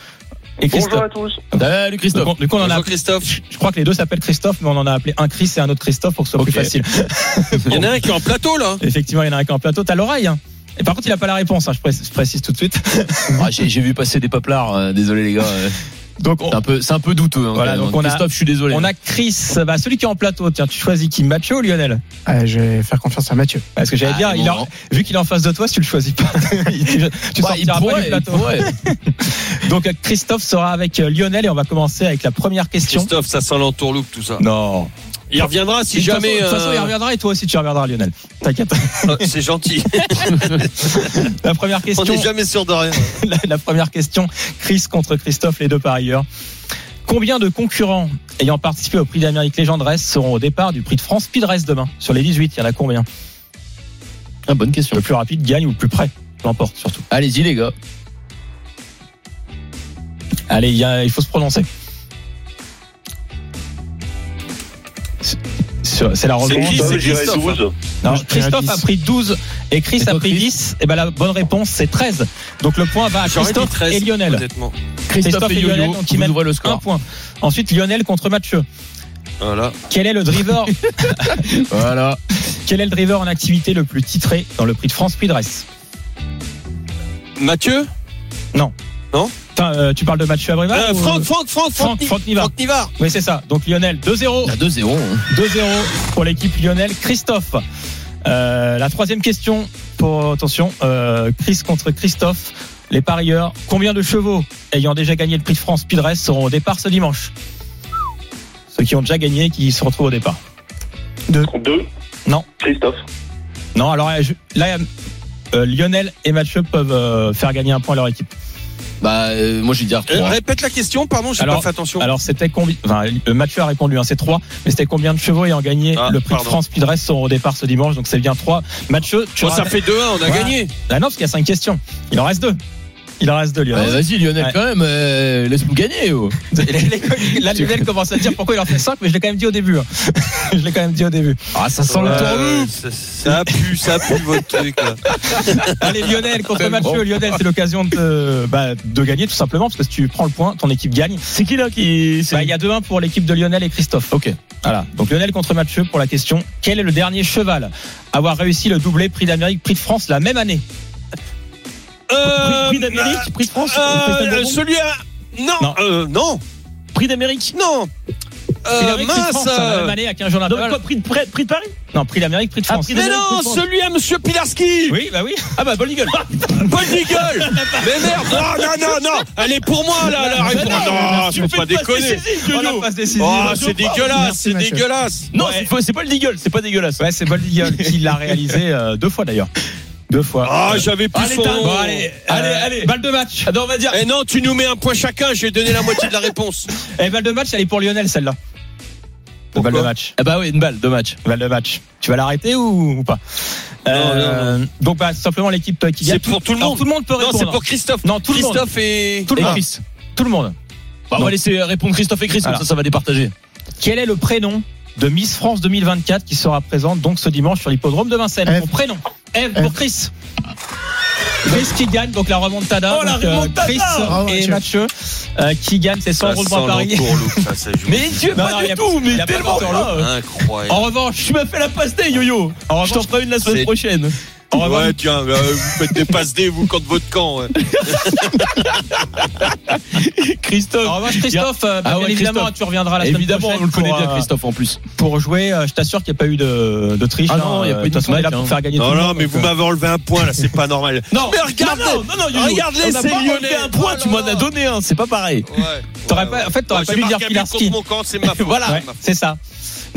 Et Christophe. Bonjour à tous. Salut Christophe. Donc, du coup, on en a Bonjour Christophe. je crois que les deux s'appellent Christophe, mais on en a appelé un Chris et un autre Christophe pour que ce soit plus facile. Il y en a un qui est en plateau là. Effectivement, il y en a un qui est en plateau. T'as l'oreille. hein. Et par contre, il a pas la réponse. hein, je, précise, je précise tout de suite. Ah, J'ai j'ai vu passer des paplards. euh, désolé les gars. euh, Donc, on, C'est un peu, c'est un peu douteux. hein, Voilà, donc on a- Christophe, je suis désolé. on a Chris, bah, celui qui est en plateau. Tiens, tu choisis qui Mathieu ou Lionel? Euh, je vais faire confiance à Mathieu. Parce que j'allais Ah, dire, il bon. a- vu qu'il est en face de toi, si tu le choisis pas, tu, tu Bah, il sortiras pas pourrait, du plateau. pourrait. Donc, Christophe sera avec euh, Lionel et on va commencer avec la première question. Christophe, ça sent l'entourloupe tout ça. Non. Il reviendra si De toute jamais. façon- De toute façon, il euh, reviendra et toi aussi, tu reviendras, Lionel. T'inquiète. euh, C'est gentil. La première On question. n'est jamais sûr de rien. la, la première question, Chris contre Christophe, les deux parieurs. Combien de concurrents ayant participé au prix d'Amérique Légende Race seront au départ du prix de France Speed Race demain? Sur les 18, il y en a combien? Ah, bonne question. Le plus rapide gagne ou le plus près l'emporte surtout. Allez-y les gars. Allez, il, y a- il faut se prononcer. C'est la revanche. qui? C'est Christophe. Non, Christophe a 10. pris 12 et Chris Et a pris Chris 10. Et ben la bonne réponse c'est 13. Donc le point va à Christophe 13, et Lionel. Christophe, et Lionel, Yo-Yo, donc ils mènent le Un score. point. Ensuite Lionel contre Mathieu. Voilà. Quel est le driver Voilà. Quel est le driver en activité le plus titré dans le prix de France Speed Race Mathieu? Putain, euh, Tu parles de Mathieu Abrivard Euh, ou- Franck, Franck, Franck, Franck, Franck Nivard. Franck Nivard. Oui, c'est ça. Donc Lionel, 2-0. Il y a 2-0. hein. 2-0 pour l'équipe Lionel. Christophe. Euh, la troisième question pour attention, euh, Chris contre Christophe. Les parieurs, combien de chevaux ayant déjà gagné le prix de France Speed Race seront au départ ce dimanche? Ceux qui ont déjà gagné qui se retrouvent au départ. Deux. Non. Christophe. Non, alors euh, je- là, euh, Lionel et Mathieu peuvent euh, faire gagner un point à leur équipe. Bah, euh, moi je vais dire Euh, 3. répète la question, pardon, j'ai Alors- pas fait attention. Alors c'était combien Enfin, euh, Mathieu a répondu, hein, c'est 3, mais c'était combien de chevaux ayant gagné Ah, le prix pardon. de France Speed Race seront au départ ce dimanche Donc c'est bien 3. Mathieu, tu Bon, ça ramènes- fait 2-1, on a Voilà. gagné. Ah non, parce qu'il y a 5 questions. Il en reste 2. Il en reste 2, Lionel. Vas-y Lionel Ouais. quand même, euh, laisse-nous gagner. oh. Là, Lionel commence à dire pourquoi il en fait 5, mais je l'ai quand même dit au début. hein. je l'ai quand même dit au début. Ah ça sent le tournoi. ça, ça a pu, ça a pu votre truc là. Allez, Lionel contre Mathieu. bon. Lionel, c'est l'occasion de, bah, de gagner tout simplement, parce que si tu prends le point, ton équipe gagne. C'est qui là qui. Bah, il y a 2-1 pour l'équipe de Lionel et Christophe. Ok. Voilà. Donc Lionel contre Mathieu pour la question. Quel est le dernier cheval à avoir réussi le doublé prix d'Amérique, prix de France la même année? Euh, Prix d'Amérique, prix de France. euh, celui à. Non, Non. euh, non, Prix d'Amérique. non. Prix Euh, d'Amérique, prix de mince. Même année à 15 jours Non, d'intervalle. quoi, prix de, prix, prix de Paris Non, prix d'Amérique, prix de Ah, France. prix Mais non, celui à Monsieur Pilarski. Oui, bah oui. Ah bah Paul Eagle. Paul Eagle. Mais merde. Non, non, non, non. Elle est pour moi là, la réponse. Non, tu faut pas déconner. Oh. Oh, c'est dégueulasse, c'est. Ah, dégueulasse. Non, c'est pas- c'est pas le Deagle, c'est pas dégueulasse. Ouais, c'est Bold Eagle qui l'a réalisé euh, deux fois d'ailleurs. Deux fois. Ah, j'avais plus Allez, son bon, allez, allez, allez. Balle de match. Ah non, on va dire. Eh non, tu nous mets un point chacun, je vais donner la moitié de la réponse. Et balle de match, elle est pour Lionel celle-là. Balle de match. Ah bah oui, une balle, deux matchs. Balle de match. Tu vas l'arrêter ou, ou pas Euh, Donc bah simplement l'équipe qui gagne. C'est pour tout le Alors, monde. tout le monde peut Non, répondre. c'est pour Christophe. Non, tout le monde. Christophe et. Tout le Et monde. Chris. Tout le monde. Bah, on va laisser répondre Christophe et Chris, comme ça, ça va départager. Quel est le prénom de Miss France 2024 qui sera présente donc ce dimanche sur l'hippodrome de Vincennes? Mon prénom. Eve pour. Chris. Chris qui gagne donc la remontada. Oh, la donc, euh, remontada Chris Bravo, et Mathieu. Euh, qui gagnent ces 100 Ça euros de joue. Mais tu es pas non, du tout, mais tellement de pas. Incroyable. En revanche, Tu m'as fait la passe D, yo-yo. En Je t'en ferai une la semaine prochaine. Revanche, Ouais, tiens, euh, vous faites des passes D, vous, contre votre camp. ouais. Christophe. en revanche, Christophe, euh, bah, Ah ouais, évidemment, Christophe. tu reviendras la semaine Évidemment, prochaine on le connaît bien, euh, Christophe, en plus. pour jouer. euh, Je t'assure qu'il n'y a pas eu de, de triche. Ah hein. non, il y a pas eu de est là pour hein. faire gagner Non, non, monde. mais donc, vous euh, m'avez enlevé un point, là, c'est pas normal. Non, mais regarde, non, non, non, n'a c'est enlevé un point, tu m'en as donné un, c'est pas pareil. Ouais. En fait, t'aurais Ouais, pas dû dire Pilarski. contre mon camp, c'est ma faute. Voilà. Ouais, c'est ça.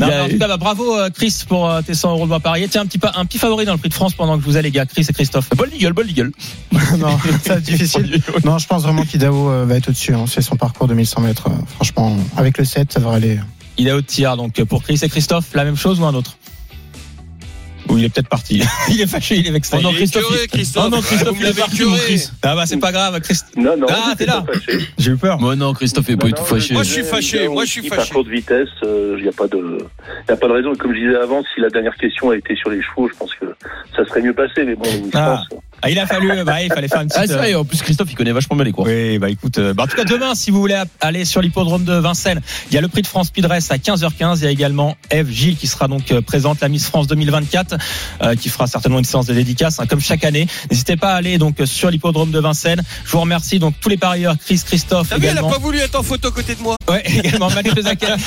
Non, a- en tout cas, bah, bravo euh, Chris pour euh, tes 100 euros de bois parier. Tiens, un petit, pa- un petit favori dans le prix de France pendant que vous allez, les gars, Chris et Christophe. Bol Eagle, Bol Eagle. non, ça va être difficile. Non, je pense vraiment qu'Idao euh, va être au-dessus. hein. C'est son parcours de 1100 mètres. franchement, avec le 7, ça devrait aller. Au tir. Donc pour Chris et Christophe, la même chose ou un autre? Ou il est peut-être parti. il est fâché, il est vexé. Oh non, Christophe, il... Christophe. Oh non, Christophe, il est parti, mon Chris. Ah bah c'est pas grave, Christ... Non, non. Ah, t'es là. J'ai eu peur. Moi non, Christophe est pas du tout fâché. Moi je suis fâché. Moi je suis fâché. Par courte vitesse, il euh, n'y a pas de, y a pas de raison. Comme je disais avant, si la dernière question a été sur les chevaux, je pense que ça serait mieux passé. Mais bon, je ah. pense. Ah, il a fallu, bah, il fallait faire une petite. Ah, c'est vrai, en plus, Christophe, il connaît vachement bien les courses. Oui, bah, écoute, euh, bah, en tout cas, demain, si vous voulez aller sur l'hippodrome de Vincennes, il y a le prix de France Speed Race à 15h15. Il y a également Eve Gilles qui sera donc euh, présente, la Miss France 2024, euh, qui fera certainement une séance de dédicace, hein, comme chaque année. N'hésitez pas à aller donc sur l'hippodrome de Vincennes. Je vous remercie donc tous les parieurs, Chris, Christophe. T'as vu, elle a pas voulu être en photo à côté de moi. Ouais, également Mathieu Zaccanini.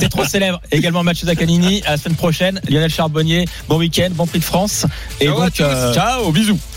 C'est trop célèbre. Également Mathieu Zaccanini. À la semaine prochaine. Lionel Charbonnier. Bon week-end, bon prix de France. Et Ciao à donc, euh, Ciao, bisous.